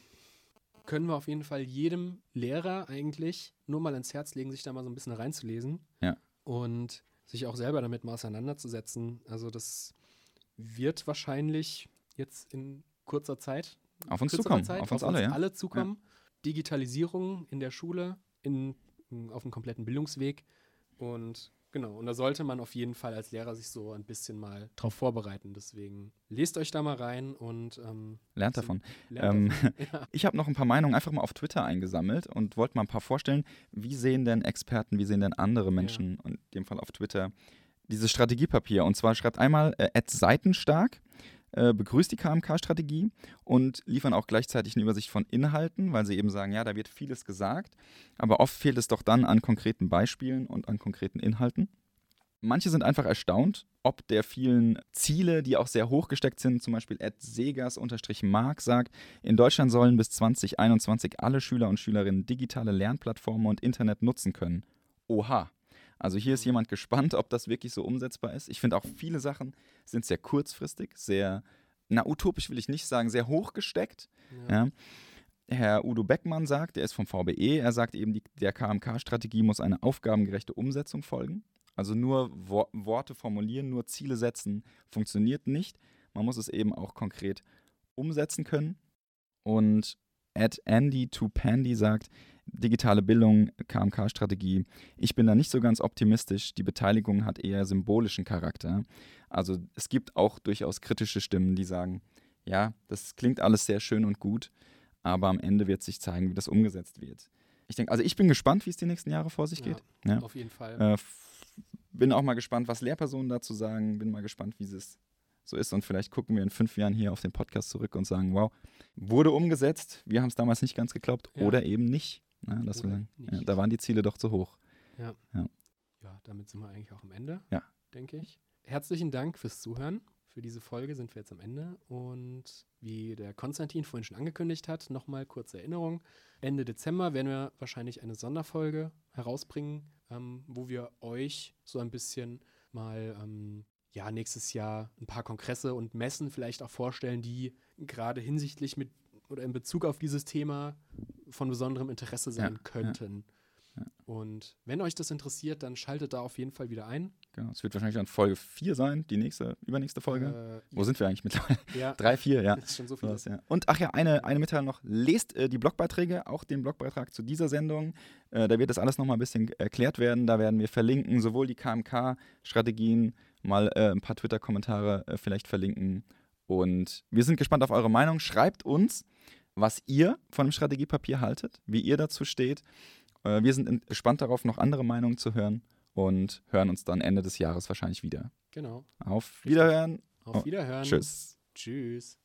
Speaker 2: können wir auf jeden Fall jedem Lehrer eigentlich nur mal ins Herz legen, sich da mal so ein bisschen reinzulesen.
Speaker 3: Ja.
Speaker 2: Und sich auch selber damit mal auseinanderzusetzen. Also das wird wahrscheinlich jetzt in kurzer Zeit
Speaker 3: Auf uns zukommen,
Speaker 2: Zeit
Speaker 3: auf uns alle, ja.
Speaker 2: alle zukommen. Digitalisierung in der Schule, in, auf dem kompletten Bildungsweg. Und genau, und da sollte man auf jeden Fall als Lehrer sich so ein bisschen mal drauf vorbereiten. Deswegen lest euch da mal rein und ähm,
Speaker 3: Lernt davon.
Speaker 2: lernt
Speaker 3: Ähm,
Speaker 2: davon. <laughs> ja. <laughs>
Speaker 3: Ich habe noch ein paar Meinungen einfach mal auf Twitter eingesammelt und wollte mal ein paar vorstellen. Wie sehen denn Experten, wie sehen denn andere Menschen, und in dem Fall auf Twitter, dieses Strategiepapier? Und zwar schreibt einmal äh, Ed Seitenstark, begrüßt die KMK-Strategie und liefern auch gleichzeitig eine Übersicht von Inhalten, weil sie eben sagen, ja, da wird vieles gesagt, aber oft fehlt es doch dann an konkreten Beispielen und an konkreten Inhalten. Manche sind einfach erstaunt, ob der vielen Ziele, die auch sehr hoch gesteckt sind, zum Beispiel Ed Segers-Mark sagt, in Deutschland sollen bis 2021 alle Schüler und Schülerinnen digitale Lernplattformen und Internet nutzen können. Oha. Also hier ist jemand gespannt, ob das wirklich so umsetzbar ist. Ich finde auch viele Sachen sind sehr kurzfristig, sehr, na utopisch will ich nicht sagen, sehr hoch gesteckt. Ja. Ja. Herr Udo Beckmann sagt, er ist vom VBE, er sagt eben, die, der KMK-Strategie muss eine aufgabengerechte Umsetzung folgen. Also nur Wo Worte formulieren, nur Ziele setzen funktioniert nicht. Man muss es eben auch konkret umsetzen können. Und at Andy to Pandy sagt, digitale Bildung, KMK-Strategie. Ich bin da nicht so ganz optimistisch. Die Beteiligung hat eher symbolischen Charakter. Also es gibt auch durchaus kritische Stimmen, die sagen, ja, das klingt alles sehr schön und gut, aber am Ende wird sich zeigen, wie das umgesetzt wird. Ich denke, also ich bin gespannt, wie es die nächsten Jahre vor sich geht.
Speaker 2: Ja, Auf jeden Fall.
Speaker 3: Äh, bin auch mal gespannt, was Lehrpersonen dazu sagen. Bin mal gespannt, wie es so ist. Und vielleicht gucken wir in fünf Jahren hier auf den Podcast zurück und sagen, wow, wurde umgesetzt. Wir haben es damals nicht ganz geglaubt ja. oder eben nicht. Na, dass wir sagen, ja, da waren die Ziele doch zu hoch.
Speaker 2: Ja. ja. Ja, damit sind wir eigentlich auch am Ende,
Speaker 3: ja.
Speaker 2: denke ich. Herzlichen Dank fürs Zuhören. Für diese Folge sind wir jetzt am Ende. Und wie der Konstantin vorhin schon angekündigt hat, nochmal kurze Erinnerung. Ende Dezember werden wir wahrscheinlich eine Sonderfolge herausbringen, ähm, wo wir euch so ein bisschen mal ähm, ja, nächstes Jahr ein paar Kongresse und Messen vielleicht auch vorstellen, die gerade hinsichtlich mit oder in Bezug auf dieses Thema von besonderem Interesse sein ja, könnten. Ja, ja. Und wenn euch das interessiert, dann schaltet da auf jeden Fall wieder ein.
Speaker 3: Genau, es wird wahrscheinlich dann Folge 4 sein, die nächste, übernächste Folge. Äh, Wo sind wir eigentlich mittlerweile? <laughs>
Speaker 2: Ja.
Speaker 3: Drei, vier, ja.
Speaker 2: Das <laughs> ist schon so viel.
Speaker 3: ja. Und ach ja, eine, eine Mitteilung noch. Lest äh, die Blogbeiträge, auch den Blogbeitrag zu dieser Sendung. Äh, da wird das alles nochmal ein bisschen erklärt werden. Da werden wir verlinken, sowohl die KMK-Strategien, mal äh, ein paar Twitter-Kommentare äh, vielleicht verlinken. Und wir sind gespannt auf eure Meinung. Schreibt uns, was ihr von dem Strategiepapier haltet, wie ihr dazu steht. Äh, wir sind gespannt darauf, noch andere Meinungen zu hören und hören uns dann Ende des Jahres wahrscheinlich wieder.
Speaker 2: Genau.
Speaker 3: Auf Wiederhören.
Speaker 2: Auf Wiederhören.
Speaker 3: Oh, tschüss.
Speaker 2: Tschüss.